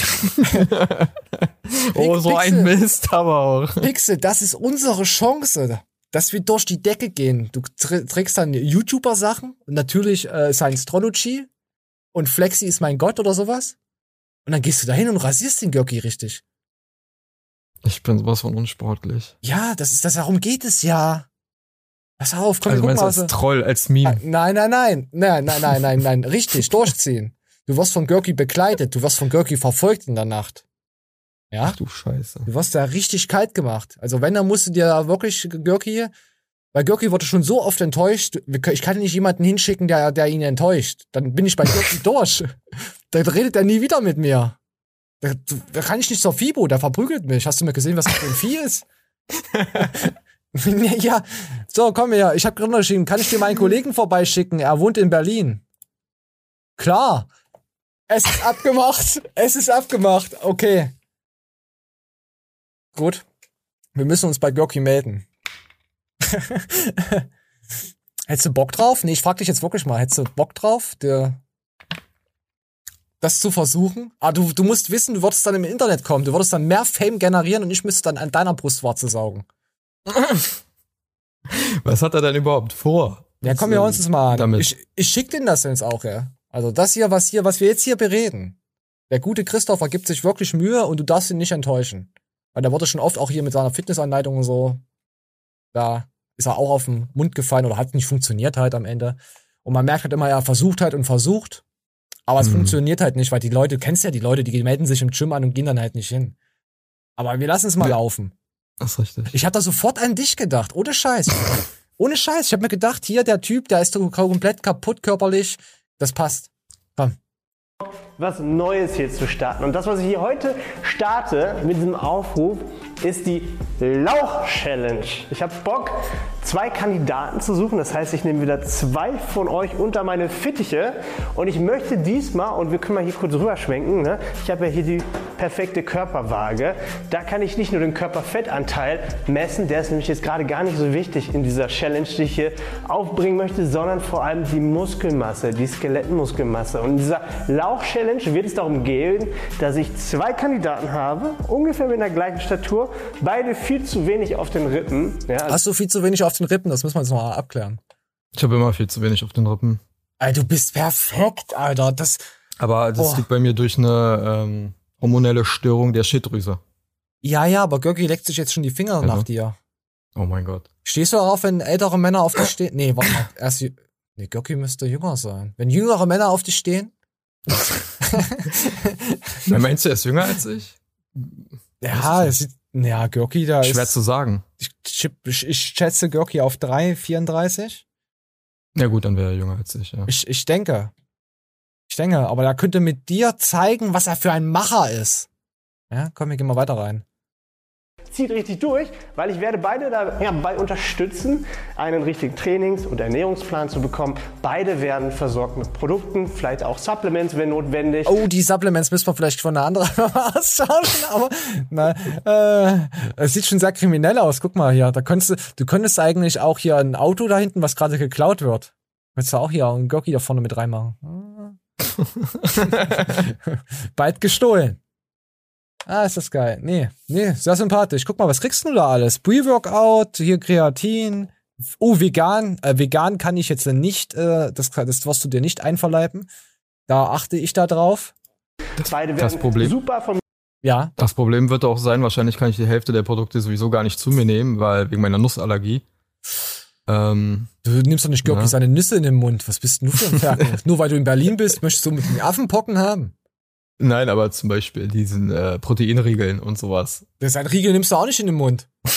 oh, so ein Pixel. Mist, aber auch. Pixel, das ist unsere Chance, dass wir durch die Decke gehen. Du tr trägst dann YouTuber-Sachen, und natürlich äh, Science-Trology und Flexi ist mein Gott oder sowas. Und dann gehst du dahin und rasierst den Görki richtig. Ich bin sowas von unsportlich. Ja, das ist das, darum geht es ja. Pass auf, komm, also wir meinst du mal. als Troll, als Meme? Nein, nein, nein, nein, nein, nein, nein, nein, richtig, [laughs] durchziehen. Du wirst von Görki begleitet, du wirst von Görki verfolgt in der Nacht. Ja? Ach du Scheiße. Du wirst da richtig kalt gemacht. Also wenn, dann musst du dir da wirklich Görki, weil Görki wurde schon so oft enttäuscht, ich kann nicht jemanden hinschicken, der, der ihn enttäuscht. Dann bin ich bei Görki [laughs] durch. Dann redet er nie wieder mit mir. Da, da kann ich nicht zur Fibo, der verprügelt mich. Hast du mir gesehen, was das für ein Vieh ist? [laughs] ja, so, komm her. Ich habe gerade geschrieben, kann ich dir meinen Kollegen vorbeischicken? Er wohnt in Berlin. Klar. Es ist abgemacht. Es ist abgemacht. Okay. Gut. Wir müssen uns bei Görki melden. [laughs] Hättest du Bock drauf? Nee, ich frag dich jetzt wirklich mal. Hättest du Bock drauf, dir das zu versuchen? Ah, du, du musst wissen, du würdest dann im Internet kommen. Du würdest dann mehr Fame generieren und ich müsste dann an deiner Brustwarze saugen. Was hat er denn überhaupt vor? Ja, komm, wir uns das mal an. Damit. Ich, ich schick den das jetzt auch, ja. Also das hier, was hier, was wir jetzt hier bereden. Der gute Christopher gibt sich wirklich Mühe und du darfst ihn nicht enttäuschen. Weil der wurde schon oft auch hier mit seiner Fitnessanleitung und so. Da ist er auch auf den Mund gefallen oder hat nicht funktioniert halt am Ende. Und man merkt halt immer, er versucht halt und versucht. Aber es Hm. funktioniert halt nicht, weil die Leute, du kennst ja die Leute, die melden sich im Gym an und gehen dann halt nicht hin. Aber wir lassen es mal Ja. laufen. Das ist richtig. Ich habe da sofort an dich gedacht, ohne Scheiß. [laughs] ohne Scheiß. Ich habe mir gedacht, hier der Typ, der ist komplett kaputt körperlich. Das passt. Komm. was Neues hier zu starten. Und das, was ich hier heute starte mit diesem Aufruf, ist die Lauch-Challenge. Ich habe Bock, zwei Kandidaten zu suchen. Das heißt, ich nehme wieder zwei von euch unter meine Fittiche. Und ich möchte diesmal, und wir können mal hier kurz rüberschwenken, ne? ich habe ja hier die perfekte Körperwaage. Da kann ich nicht nur den Körperfettanteil messen, der ist nämlich jetzt gerade gar nicht so wichtig in dieser Challenge, die ich hier aufbringen möchte, sondern vor allem die Muskelmasse, die Skelettmuskelmasse. Und in dieser Lauch-Challenge wird es darum gehen, dass ich zwei Kandidaten habe, ungefähr mit der gleichen Statur, beide viel zu wenig auf den Rippen. Ja, also Hast du viel zu wenig auf den Rippen? Das müssen wir jetzt noch mal abklären. Ich habe immer viel zu wenig auf den Rippen. Ey, du bist perfekt, Alter. Das, Aber das Boah. liegt bei mir durch eine ähm, hormonelle Störung der Schilddrüse. ja, ja, aber Görki leckt sich jetzt schon die Finger nach dir. Oh mein Gott. Stehst du darauf, wenn ältere Männer auf dich [coughs] stehen? Nee, warte mal. Erst, nee, Görki müsste jünger sein. Wenn jüngere Männer auf dich stehen? [laughs] [laughs] Meinst du, er ist jünger als ich? Ja, es sieht, ja, Görki, da Schwer ist, zu sagen. ich, ich, ich schätze Görki auf 3, 34. Ja gut, dann wäre er jünger als ich, ja. Ich, ich denke. Ich denke, aber er könnte mit dir zeigen, was er für ein Macher ist. Ja, komm, wir gehen mal weiter rein. Zieht richtig durch, weil ich werde beide dabei unterstützen, einen richtigen Trainings- und Ernährungsplan zu bekommen. Beide werden versorgt mit Produkten, vielleicht auch Supplements, wenn notwendig. Oh, die Supplements müssen wir vielleicht von einer anderen [laughs] austauschen, aber na, äh, es sieht schon sehr kriminell aus. Guck mal hier, da könntest du, du könntest eigentlich auch hier ein Auto da hinten, was gerade geklaut wird. Könntest du auch hier einen Gurki da vorne mit reinmachen. [laughs] Bald gestohlen. Ah, ist das geil. Nee, nee, sehr sympathisch. Guck mal, was kriegst du da alles? Pre-Workout, hier Kreatin. Oh, vegan. Äh, vegan kann ich jetzt nicht, äh, das, das wirst du dir nicht einverleiben. Da achte ich da drauf. Beide Das Problem- super von Ja. Das Problem wird auch sein, wahrscheinlich kann ich die Hälfte der Produkte sowieso gar nicht zu mir nehmen, weil wegen meiner Nussallergie. Ähm, Du nimmst doch nicht Görki Ja. seine Nüsse in den Mund. Was bist denn du für ein [laughs] Ferkel? Nur weil du in Berlin bist, möchtest du mit den Affenpocken haben. Nein, aber zum Beispiel diesen äh, Proteinriegeln und sowas. Das ein Riegel nimmst du auch nicht in den Mund. [laughs]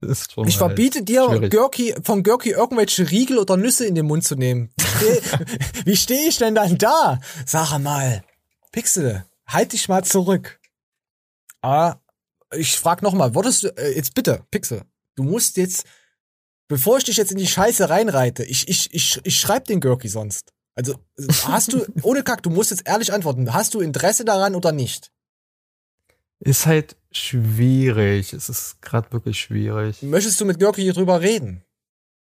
Ist Ich halt verbiete dir, schwierig. Görki, von Görki irgendwelche Riegel oder Nüsse in den Mund zu nehmen. Wie steh- [laughs] stehe ich denn dann da? Sag mal, Pixel, halt dich mal zurück. Aber ich frag noch mal, würdest du, äh, jetzt bitte, Pixel, du musst jetzt, bevor ich dich jetzt in die Scheiße reinreite, ich, ich, ich, ich schreib den Görki sonst. Also, hast du, [laughs] ohne Kack, du musst jetzt ehrlich antworten, hast du Interesse daran oder nicht? Ist halt schwierig. Es ist gerade wirklich schwierig. Möchtest du mit Görki hier drüber reden?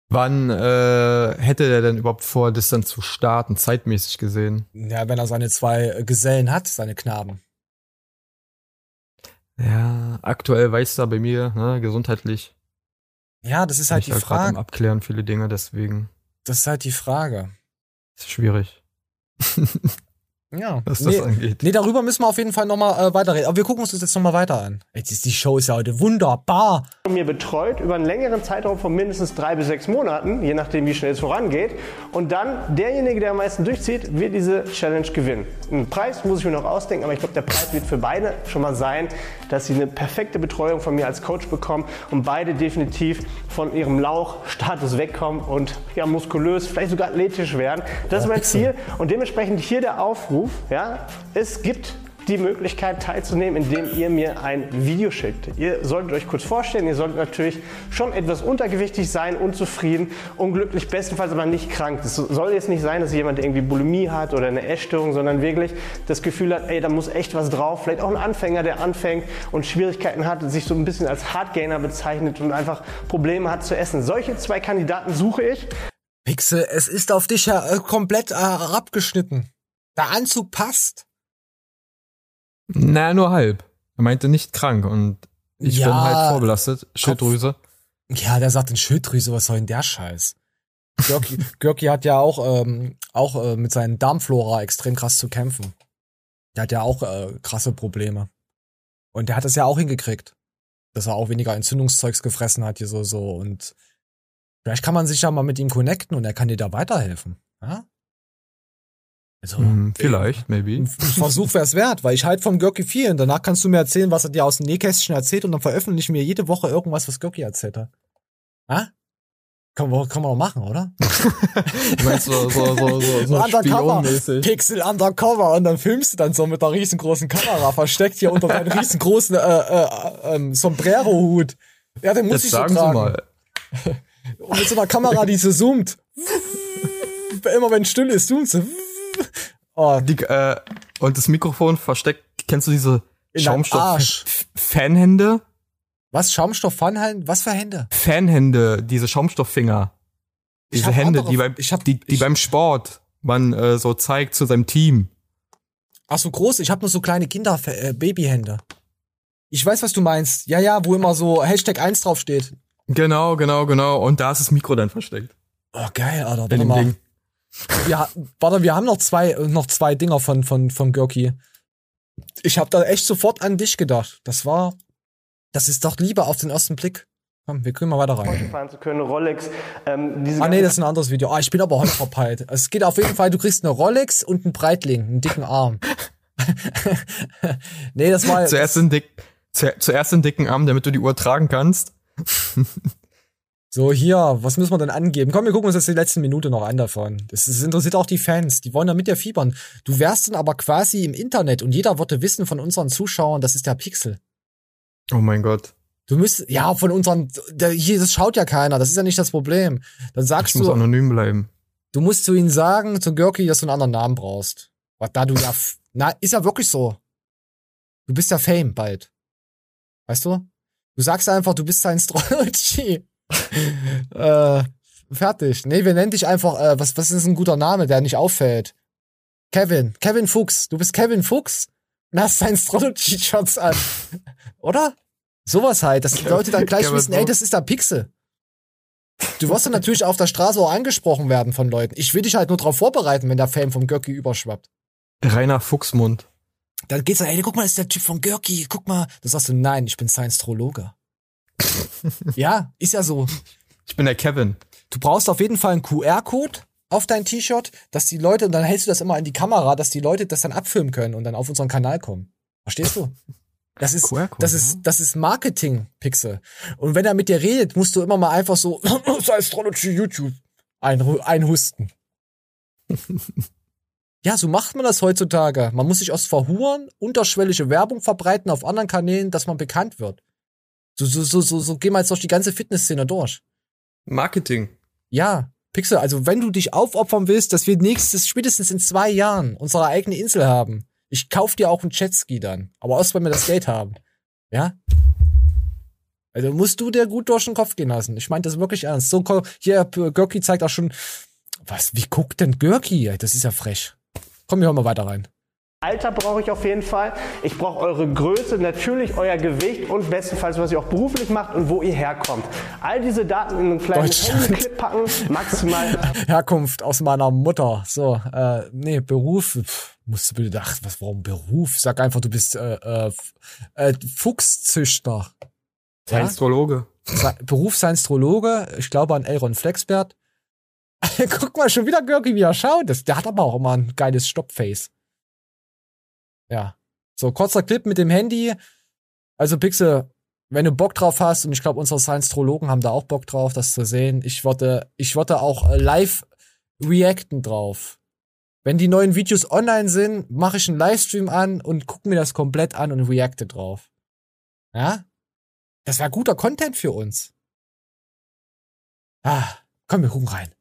Wann äh, hätte der denn überhaupt vor, das dann zu starten, zeitmäßig gesehen? Ja, wenn er seine zwei Gesellen hat, seine Knaben. Ja, aktuell weiß da bei mir, ne, gesundheitlich. Ja, das ist halt die bin ich Frage. Abklären viele Dinge, deswegen Das ist halt die Frage. Ist schwierig. [laughs] Ja. Was nee, das angeht. nee, darüber müssen wir auf jeden Fall nochmal äh, weiterreden. Aber wir gucken uns das jetzt nochmal weiter an. Jetzt ist die Show ist ja heute wunderbar. mir betreut über einen längeren Zeitraum von mindestens drei bis sechs Monaten, je nachdem, wie schnell es vorangeht. Und dann derjenige, der am meisten durchzieht, wird diese Challenge gewinnen. Einen Preis muss ich mir noch ausdenken, aber ich glaube, der Preis wird für beide schon mal sein, dass sie eine perfekte Betreuung von mir als Coach bekommen und beide definitiv von ihrem Lauchstatus wegkommen und ja, muskulös, vielleicht sogar athletisch werden. Das ist mein Ziel und dementsprechend hier der Aufruf, ja, es gibt die Möglichkeit teilzunehmen, indem ihr mir ein Video schickt. Ihr solltet euch kurz vorstellen, ihr solltet natürlich schon etwas untergewichtig sein, unzufrieden, unglücklich, bestenfalls aber nicht krank. Es soll jetzt nicht sein, dass jemand irgendwie Bulimie hat oder eine Essstörung, sondern wirklich das Gefühl hat, ey, da muss echt was drauf. Vielleicht auch ein Anfänger, der anfängt und Schwierigkeiten hat, sich so ein bisschen als Hardgainer bezeichnet und einfach Probleme hat zu essen. Solche zwei Kandidaten suche ich. Pixel, es ist auf dich ja äh, komplett herabgeschnitten. Der Anzug passt. Na, nur halb. Er meinte nicht krank und ich Ja, bin halt vorbelastet. Schilddrüse. Ja, der sagt in Schilddrüse, was soll denn der Scheiß? Görki, [laughs] Görki hat ja auch, ähm, auch äh, mit seinen Darmflora extrem krass zu kämpfen. Der hat ja auch äh, krasse Probleme. Und der hat es ja auch hingekriegt. Dass er auch weniger Entzündungszeugs gefressen hat, hier so, so. Und vielleicht kann man sich ja mal mit ihm connecten und er kann dir da weiterhelfen. Ja? Also, Hm, vielleicht, maybe. ein Versuch wär's wert, weil ich halt vom Görki viel und danach kannst du mir erzählen, was er dir aus dem Nähkästchen erzählt und dann veröffentlichen wir jede Woche irgendwas, was Görki erzählt hat. Ha? Kann man, kann man doch machen, oder? [laughs] Du meinst so, so, so, so, so undercover. Pixel undercover und dann filmst du dann so mit einer riesengroßen Kamera versteckt hier unter deinem [laughs] riesengroßen äh, äh, ähm, Sombrero-Hut. Ja, den muss Jetzt ich so tragen. mal. Und mit so einer Kamera, die so zoomt. [laughs] Immer wenn still ist, zoomt sie. Oh, Die, äh, und das Mikrofon versteckt, kennst du diese. Schaumstoff-Fanhände? was? Schaumstoff, Pfannhallen? Was für Hände? Fanhände, diese Schaumstofffinger. Diese Hände, andere- die beim, hab- die, die ich- beim Sport man äh, so zeigt zu seinem Team. Ach so groß, ich habe nur so kleine Kinder äh, Babyhände. Ich weiß, was du meinst. Ja, ja, wo immer so Hashtag 1 draufsteht. Genau, genau, genau. Und da ist das Mikro dann versteckt. Oh, geil, Alter. Warte mal. Ding. Ja, warte, wir haben noch zwei, noch zwei Dinger von, von, von Görki. Ich habe da echt sofort an dich gedacht. Das war, das ist doch lieber auf den ersten Blick. Komm, wir können mal weiter rein. fahren zu können, Rolex. Ähm, diese Ah, nee, das ist ein anderes Video. Ah, ich bin aber heute verpeilt. Es geht auf jeden Fall, du kriegst eine Rolex und einen Breitling, einen dicken Arm. [laughs] nee, das war, Zuerst den, dick, zu, zuerst den dicken Arm, damit du die Uhr tragen kannst. [laughs] So, hier, was müssen wir denn angeben? Komm, wir gucken uns jetzt die letzte Minute noch an davon. Das, das interessiert auch die Fans, die wollen da mit dir fiebern. Du wärst dann aber quasi im Internet und jeder würde wissen von unseren Zuschauern, das ist der Pixel. Oh mein Gott. Du müsst, ja, von unseren, der, hier, das schaut ja keiner, das ist ja nicht das Problem. Dann sagst Ich muss du, anonym bleiben. du musst zu ihnen sagen, zu Görki, dass du einen anderen Namen brauchst. Was da du ja, na, ist ja wirklich so. Du bist ja Fame bald. Weißt du? Du sagst einfach, du bist ein Strology. [laughs] äh, fertig. Nee, wir nennen dich einfach, äh, was, was ist ein guter Name, der nicht auffällt? Kevin. Kevin Fuchs. Du bist Kevin Fuchs und hast dein Strology-Shirts an. [laughs] Oder? Sowas halt, dass die Leute dann gleich wissen, ey, das ist der Pixel. Du wirst dann natürlich auf der Straße auch angesprochen werden von Leuten. Ich will dich halt nur darauf vorbereiten, wenn der Fame vom Görki überschwappt. Reiner Fuchsmund. Dann geht's dann, ey, guck mal, das ist der Typ von Görki, guck mal. Da sagst du, nein, ich bin Science-Trologe. Ja, ist ja so. Ich bin der Kevin. Du brauchst auf jeden Fall einen QR-Code auf dein T-Shirt, dass die Leute, und dann hältst du das immer in die Kamera, dass die Leute das dann abfilmen können und dann auf unseren Kanal kommen. Verstehst du? Das ist, das ist, das ist Marketing, Pixel. Und wenn er mit dir redet, musst du immer mal einfach so, [clears throat] Astrology YouTube einhu- einhusten. [laughs] ja, so macht man das heutzutage. Man muss sich aus verhuren, unterschwellige Werbung verbreiten auf anderen Kanälen, dass man bekannt wird. So, so, so, so, so gehen wir jetzt durch die ganze Fitnessszene durch. Marketing. Ja, Pixel, also wenn du dich aufopfern willst, dass wir nächstes, spätestens in zwei Jahren unsere eigene Insel haben, ich kauf dir auch einen Jetski dann. Aber erst, wenn wir das Geld haben. Ja? Also musst du dir gut durch den Kopf gehen lassen. Ich meine das wirklich ernst. So, hier, Görki zeigt auch schon, was, wie guckt denn Görki? Das ist ja frech. Komm, wir hören mal weiter rein. Alter brauche ich auf jeden Fall. Ich brauche eure Größe, natürlich euer Gewicht und bestenfalls, was ihr auch beruflich macht und wo ihr herkommt. All diese Daten in einen kleinen. Handyclip packen, maximal [laughs] Herkunft aus meiner Mutter. So, äh, nee, Beruf, pff, musst du bitte, ach, was, warum Beruf? Sag einfach, du bist äh, äh, äh, Fuchszüchter. Science-Trologe. Sa- Beruf Science-Trologe, ich glaube an Elron Flexbert. [laughs] Guck mal, schon wieder Görki, wie er schaut. Das, der hat aber auch immer ein geiles Stoppface. Ja. So, kurzer Clip mit dem Handy. Also, Pixel, wenn du Bock drauf hast, und ich glaube, unsere Science-Trologen haben da auch Bock drauf, das zu sehen, ich würde, ich würde auch live reacten drauf. Wenn die neuen Videos online sind, mache ich einen Livestream an und gucke mir das komplett an und reacte drauf. Ja? Das wäre guter Content für uns. Ah, komm, wir gucken rein.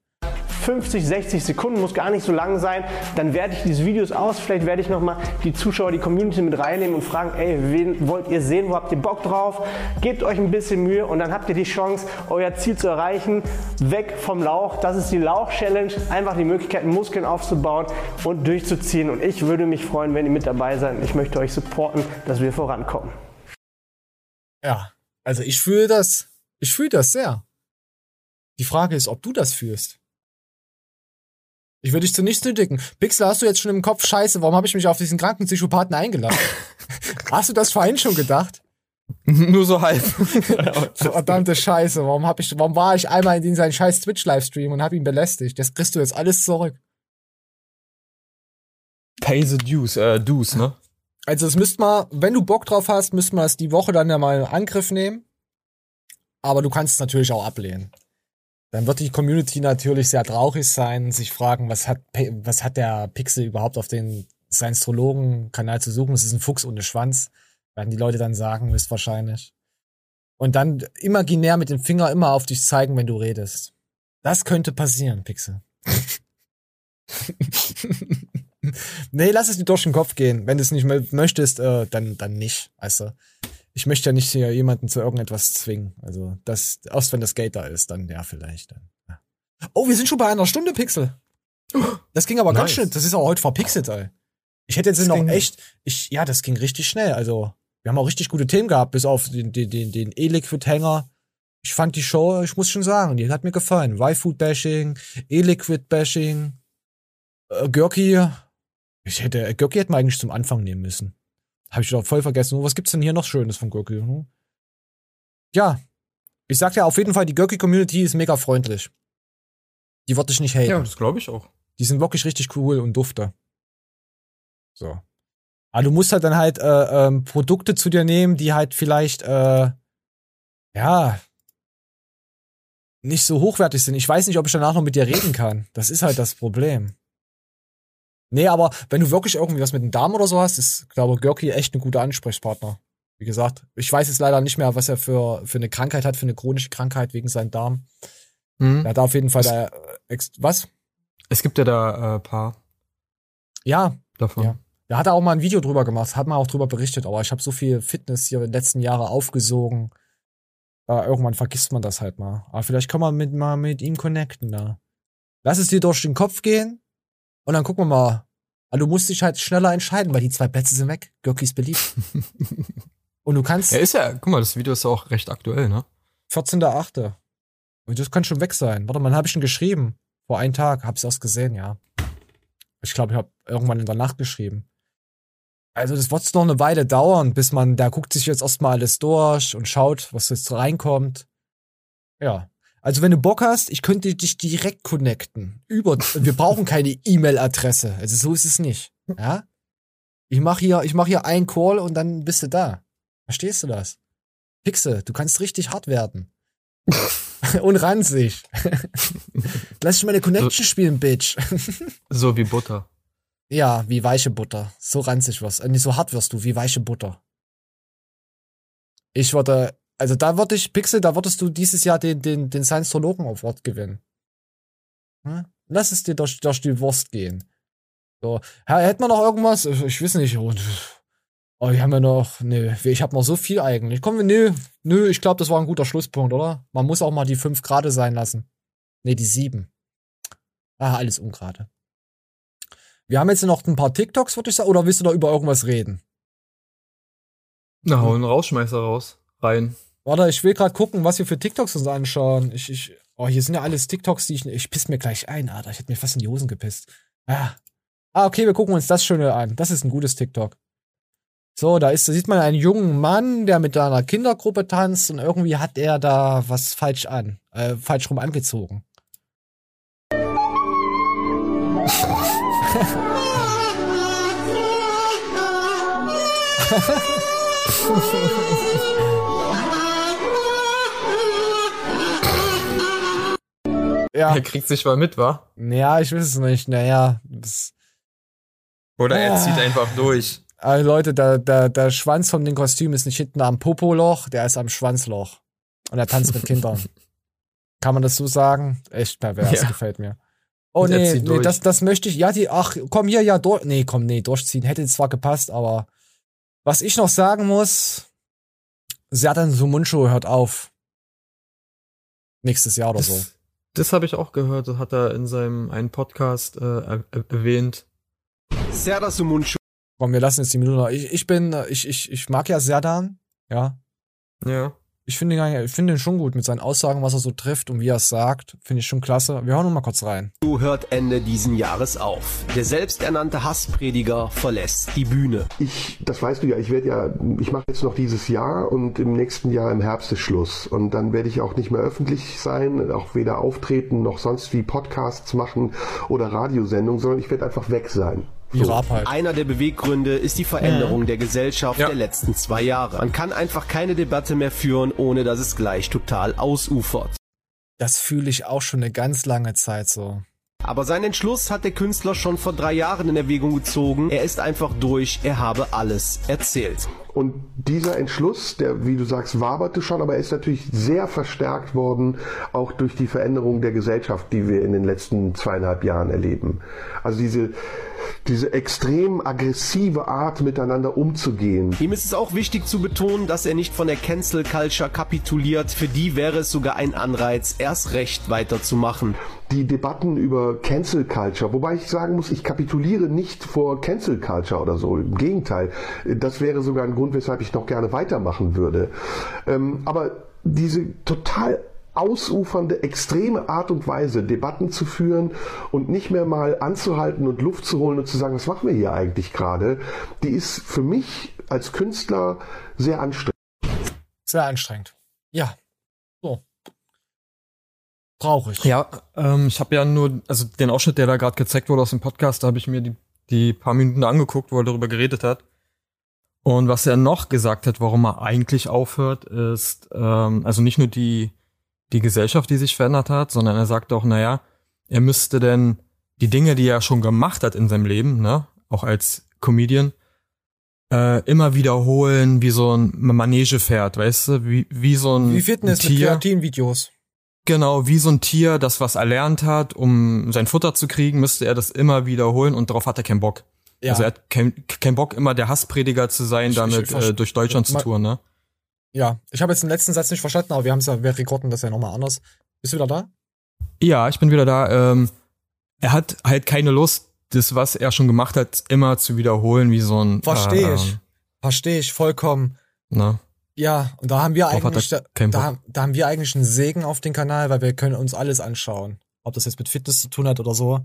50, 60 Sekunden, muss gar nicht so lang sein. Dann werte ich diese Videos aus. Vielleicht werde ich nochmal die Zuschauer, die Community mit reinnehmen und fragen, ey, wen wollt ihr sehen? Wo habt ihr Bock drauf? Gebt euch ein bisschen Mühe und dann habt ihr die Chance, euer Ziel zu erreichen. Weg vom Lauch. Das ist die Lauch-Challenge. Einfach die Möglichkeit, Muskeln aufzubauen und durchzuziehen. Und ich würde mich freuen, wenn ihr mit dabei seid. Ich möchte euch supporten, dass wir vorankommen. Ja, also ich fühle das. Ich fühle das sehr. Die Frage ist, ob du das fühlst. Ich würde dich zu nichts nötigen. Pixel, hast du jetzt schon im Kopf, scheiße, warum habe ich mich auf diesen kranken Psychopathen eingeladen? [laughs] hast du das vorhin schon gedacht? [laughs] Nur so halb. [laughs] Verdammte Scheiße, warum hab ich, warum war ich einmal in seinen scheiß Twitch-Livestream und hab ihn belästigt? Das kriegst du jetzt alles zurück. Pay the dues, äh, dues, ne? Also es müsst mal, wenn du Bock drauf hast, müsst wir es die Woche dann ja mal in Angriff nehmen. Aber du kannst es natürlich auch ablehnen. Dann wird die Community natürlich sehr traurig sein, sich fragen, was hat, was hat der Pixel überhaupt auf den Science-Trologen-Kanal zu suchen? Es ist ein Fuchs ohne Schwanz. Werden die Leute dann sagen, höchstwahrscheinlich. Und dann imaginär mit dem Finger immer auf dich zeigen, wenn du redest. Das könnte passieren, Pixel. [laughs] nee, lass es dir durch den Kopf gehen. Wenn du es nicht mö- möchtest, äh, dann, dann nicht. Also, ich möchte ja nicht hier jemanden zu irgendetwas zwingen. Also, das, erst wenn das Geld da ist, dann ja, vielleicht. Dann, ja. Oh, wir sind schon bei einer Stunde, Pixel. Das ging aber ganz Nice. schnell. Das ist auch heute verpixelt, ey. Ich hätte jetzt Das noch echt, ich, ja, das ging richtig schnell. Also, wir haben auch richtig gute Themen gehabt, bis auf den, den, den, den E-Liquid-Hänger. Ich fand die Show, ich muss schon sagen, die hat mir gefallen. Y-Food-Bashing, E-Liquid-Bashing, äh, Görki. Ich hätte, äh, Görki hätten wir eigentlich zum Anfang nehmen müssen. Habe ich doch voll vergessen. Oh, Was gibt's denn hier noch Schönes von Görki? Hm? Ja, ich sag ja auf jeden Fall, die Görki-Community ist mega freundlich. Die wird dich nicht haten. Ja, das glaube ich auch. Die sind wirklich richtig cool und dufte. So. Aber du musst halt dann halt äh, ähm, Produkte zu dir nehmen, die halt vielleicht äh, ja nicht so hochwertig sind. Ich weiß nicht, ob ich danach noch mit dir reden kann. Das ist halt das Problem. Nee, aber wenn du wirklich irgendwie was mit dem Darm oder so hast, ist, glaube ich, Görki echt ein guter Ansprechpartner. Wie gesagt, ich weiß jetzt leider nicht mehr, was er für, für eine Krankheit hat, für eine chronische Krankheit wegen seinem Darm. Mhm. Er hat auf jeden Fall da, äh, ex- was? Es gibt ja da äh, paar Ja, davon. Ja. Da hat er auch mal ein Video drüber gemacht, hat mal auch drüber berichtet, aber ich habe so viel Fitness hier in den letzten Jahren aufgesogen. Äh, irgendwann vergisst man das halt mal. Aber vielleicht kann man mit, mal mit ihm connecten da. Lass es dir durch den Kopf gehen und dann gucken wir mal. Aber du musst dich halt schneller entscheiden, weil die zwei Plätze sind weg. Görki ist beliebt. [laughs] und du kannst. Er ist ja, guck mal, das Video ist auch recht aktuell, ne? 14.8. Und das kann schon weg sein. Warte mal, habe ich schon geschrieben. Vor einem Tag. Hab's erst gesehen, ja. Ich glaube, ich habe irgendwann in der Nacht geschrieben. Also das wird noch eine Weile dauern, bis man, da guckt sich jetzt erstmal alles durch und schaut, was jetzt reinkommt. Ja. Also wenn du Bock hast, ich könnte dich direkt connecten. Über, wir brauchen keine E-Mail-Adresse. Also so ist es nicht. Ja? Ich mache hier, ich mache hier einen Call und dann bist du da. Verstehst du das? Pixe, du kannst richtig hart werden. [laughs] und ranzig. [laughs] Lass dich meine Connection spielen, Bitch. [laughs] So wie Butter. Ja, wie weiche Butter. So ranzig wirst. Äh, nicht so hart wirst du, wie weiche Butter. Ich würde, also da würde ich, Pixel, da würdest du dieses Jahr den, den, den Science-Trologen Award gewinnen. Hm? Lass es dir durch, durch die Wurst gehen. So, hätten wir noch irgendwas? Ich, weiß nicht. Und, oh, wir haben ja noch, nee, ich habe noch so viel eigentlich. Komm, nö, nö, ich glaube, das war ein guter Schlusspunkt, oder? Man muss auch mal die fünf Grade sein lassen. Nee, die sieben. Ah, alles ungerade. Wir haben jetzt noch ein paar TikToks, würde ich sagen, oder willst du da über irgendwas reden? Na, hau einen Rausschmeißer raus. Rein. Warte, ich will gerade gucken, was wir für TikToks uns anschauen. Ich, ich, oh, hier sind ja alles TikToks, die ich, ich piss mir gleich ein, Alter. Ich hätte mir fast in die Hosen gepisst. Ah. ah, okay, wir gucken uns das Schöne an. Das ist ein gutes TikTok. So, da ist, da sieht man einen jungen Mann, der mit einer Kindergruppe tanzt und irgendwie hat er da was falsch an, äh, falsch rum angezogen. [laughs] [laughs] ja. Er kriegt sich mal mit, wa? Ja, ich weiß es nicht. Naja, das, Oder er Ah. zieht einfach durch. Also Leute, der, der, der Schwanz von dem Kostüm ist nicht hinten am Popoloch, der ist am Schwanzloch. Und er tanzt mit Kindern. [laughs] Kann man das so sagen? Echt pervers, Ja. gefällt mir. Oh Und nee, nee, durch. das, das möchte ich. Ja, die, ach, komm hier, ja, durch. Nee, komm, nee, durchziehen. Hätte zwar gepasst, aber was ich noch sagen muss, Serdan Sumuncho hört auf. Nächstes Jahr oder so. Das, das habe ich auch gehört. Das hat er in seinem einen Podcast äh, er, erwähnt. Serdar Sumunchu. Komm, wir lassen jetzt die Minute noch. Ich, ich bin, äh, ich, ich, ich mag ja Serdan, ja. Ja. Ich finde ihn, ich finde ihn schon gut mit seinen Aussagen, was er so trifft und wie er es sagt. Finde ich schon klasse. Wir hören noch mal kurz rein. hört Ende diesen Jahres auf. Der selbsternannte Hassprediger verlässt die Bühne. Ich, das weißt du ja, ich werde ja, ich mache jetzt noch dieses Jahr und im nächsten Jahr im Herbst ist Schluss. Und dann werde ich auch nicht mehr öffentlich sein, auch weder auftreten noch sonst wie Podcasts machen oder Radiosendungen, sondern ich werde einfach weg sein. Einer der Beweggründe ist die Veränderung der Gesellschaft der letzten zwei Jahre. Man kann einfach keine Debatte mehr führen, ohne dass es gleich total ausufert. Das fühle ich auch schon eine ganz lange Zeit so. Aber seinen Entschluss hat der Künstler schon vor drei Jahren in Erwägung gezogen. Er ist einfach durch, er habe alles erzählt. Und dieser Entschluss, der, wie du sagst, waberte schon, aber er ist natürlich sehr verstärkt worden, auch durch die Veränderung der Gesellschaft, die wir in den letzten zweieinhalb Jahren erleben. Also diese, diese extrem aggressive Art, miteinander umzugehen. Ihm ist es auch wichtig zu betonen, dass er nicht von der Cancel Culture kapituliert. Für die wäre es sogar ein Anreiz, erst recht weiterzumachen. Die Debatten über Cancel Culture, wobei ich sagen muss, ich kapituliere nicht vor Cancel Culture oder so. Im Gegenteil, das wäre sogar ein Grund, weshalb ich noch gerne weitermachen würde. Ähm, aber diese total ausufernde, extreme Art und Weise, Debatten zu führen und nicht mehr mal anzuhalten und Luft zu holen und zu sagen, was machen wir hier eigentlich gerade, die ist für mich als Künstler sehr anstrengend. Sehr anstrengend. Ja. So. Brauche ich. Ja, ähm, ich habe ja nur, also den Ausschnitt, der da gerade gezeigt wurde aus dem Podcast, da habe ich mir die, die paar Minuten angeguckt, wo er darüber geredet hat. Und was er noch gesagt hat, warum er eigentlich aufhört, ist, ähm, also nicht nur die, die Gesellschaft, die sich verändert hat, sondern er sagt auch, naja, er müsste denn die Dinge, die er schon gemacht hat in seinem Leben, ne, auch als Comedian, äh, immer wiederholen, wie so ein Manegepferd, weißt du, wie, wie so ein Wie Fitness ein mit Tier. Kreatinvideos. Genau, wie so ein Tier, das was erlernt hat, um sein Futter zu kriegen, müsste er das immer wiederholen und darauf hat er keinen Bock. Ja. Also er hat keinen keinen Bock, immer der Hassprediger zu sein, Ich- damit ich- äh, durch Deutschland zu touren, ne? Ja, ich habe jetzt den letzten Satz nicht verstanden, aber wir haben ja, wir rekorden das ja nochmal anders. Bist du wieder da? Ja, ich bin wieder da. Ähm, er hat halt keine Lust, das, was er schon gemacht hat, immer zu wiederholen, wie so ein. Verstehe äh, ich. Verstehe ich vollkommen. Ne? Ja, und da haben wir Darauf eigentlich, da, da, da haben wir eigentlich einen Segen auf den Kanal, weil wir können uns alles anschauen. Ob das jetzt mit Fitness zu tun hat oder so.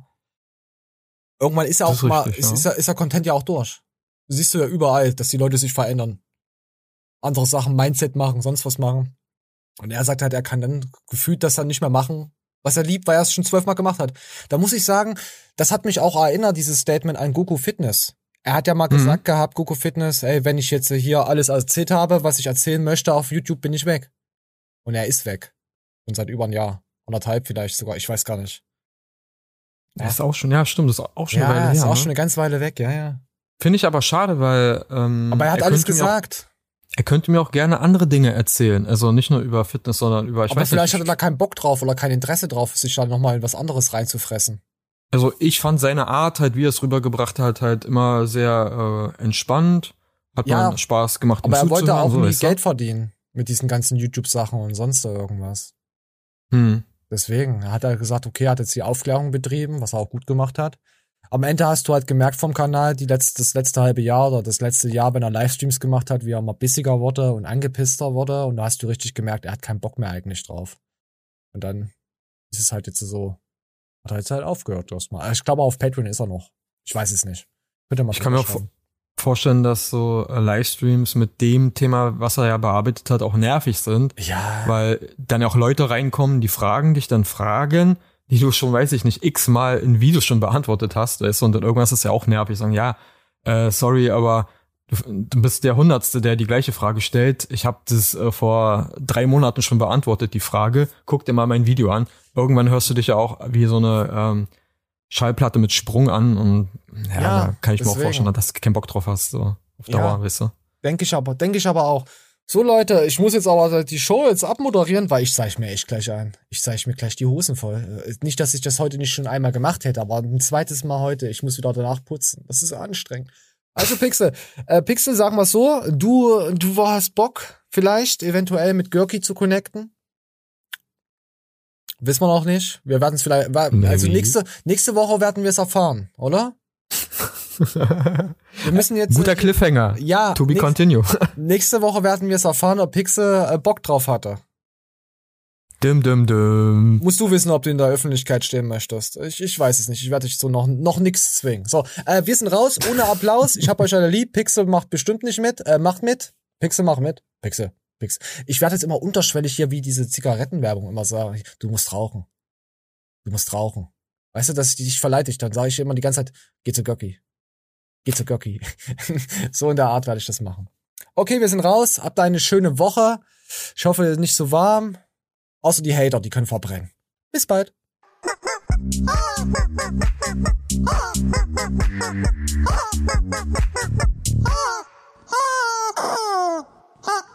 Irgendwann ist ja Das auch ist mal, richtig, ist, ja. ist, ja, ist ja Content ja auch durch. Siehst du ja überall, dass die Leute sich verändern. Andere Sachen, Mindset machen, sonst was machen. Und er sagt halt, er kann dann gefühlt das dann nicht mehr machen, was er liebt, weil er es schon zwölfmal gemacht hat. Da muss ich sagen, das hat mich auch erinnert, dieses Statement an Goku Fitness. Er hat ja mal Mhm. gesagt gehabt, Goku Fitness, ey, wenn ich jetzt hier alles erzählt habe, was ich erzählen möchte auf YouTube, bin ich weg. Und er ist weg. Und seit über ein Jahr. Anderthalb vielleicht sogar, ich weiß gar nicht. Das ist auch schon, ja, stimmt, das ist auch schon ja, eine Weile ist her. auch ne? schon eine ganze Weile weg, ja, ja. Finde ich aber schade, weil. Ähm, Aber er hat alles könnte mir gesagt. Auch, er könnte mir auch gerne andere Dinge erzählen. Also nicht nur über Fitness, sondern über. Ich Aber weiß vielleicht nicht, hat er da keinen Bock drauf oder kein Interesse drauf, sich da nochmal in was anderes reinzufressen. Also ich fand seine Art halt, wie er es rübergebracht hat, halt immer sehr äh, entspannt. Hat Ja, man Spaß gemacht. Aber er wollte auch so, nie? Geld verdienen mit diesen ganzen YouTube-Sachen und sonst irgendwas. Hm. Deswegen hat er gesagt, okay, er hat jetzt die Aufklärung betrieben, was er auch gut gemacht hat. Am Ende hast du halt gemerkt vom Kanal, die letzte, das letzte halbe Jahr oder das letzte Jahr, wenn er Livestreams gemacht hat, wie er mal bissiger wurde und angepisster wurde. Und da hast du richtig gemerkt, er hat keinen Bock mehr eigentlich drauf. Und dann ist es halt jetzt so, hat er jetzt halt aufgehört erstmal. Ich glaube, auf Patreon ist er noch. Ich weiß es nicht. Bitte mal Ich kann mir auch vorstellen, dass so äh, Livestreams mit dem Thema, was er ja bearbeitet hat, auch nervig sind. Ja. Weil dann auch Leute reinkommen, die fragen dich dann Fragen, die du schon, weiß ich nicht, x-mal in Videos schon beantwortet hast, weißt du, und dann irgendwas ist ja auch nervig. Sagen, ja, äh, sorry, aber du, du bist der Hundertste, der die gleiche Frage stellt. Ich habe das äh, vor drei Monaten schon beantwortet, die Frage. Guck dir mal mein Video an. Irgendwann hörst du dich ja auch wie so eine ähm, Schallplatte mit Sprung an und ja, Ja, da kann ich mir auch deswegen. vorstellen, dass du keinen Bock drauf hast, so auf Dauer, Ja. weißt du. Denke ich aber, denke ich aber auch. So Leute, ich muss jetzt aber die Show jetzt abmoderieren, weil ich zeige mir echt gleich ein. Ich zeige mir gleich die Hosen voll. Äh, Nicht, dass ich das heute nicht schon einmal gemacht hätte, aber ein zweites Mal heute. Ich muss wieder danach putzen. Das ist anstrengend. Also Pixel, [laughs] äh, Pixel, sagen wir so, du, du hast Bock, vielleicht eventuell mit Görki zu connecten. Wissen wir noch nicht. Wir werden es vielleicht, also nächste, nächste Woche werden wir es erfahren, oder? Wir [laughs] müssen jetzt. Guter Cliffhanger. Ja. To be nächst- continue. [laughs] Nächste Woche werden wir es erfahren, ob Pixel äh, Bock drauf hatte. Dim, dim, dim. Musst du wissen, ob du in der Öffentlichkeit stehen möchtest. Ich, ich weiß es nicht. Ich werde dich so noch, noch nix zwingen. So, äh, wir sind raus, ohne Applaus. Ich hab euch alle lieb. Pixel macht bestimmt nicht mit. Äh, macht mit. Pixel macht mit. Pixel. Pixel. Ich werde jetzt immer unterschwellig hier wie diese Zigarettenwerbung immer sagen. Du musst rauchen. Du musst rauchen. Weißt du, dass ich dich verleitet, dann sage ich immer die ganze Zeit, geh zu Göcki. Geh zu Göcki. [laughs] so in der Art werde ich das machen. Okay, wir sind raus. Habt eine schöne Woche. Ich hoffe, nicht so warm. Außer die Hater, die können verbrennen. Bis bald. [laughs]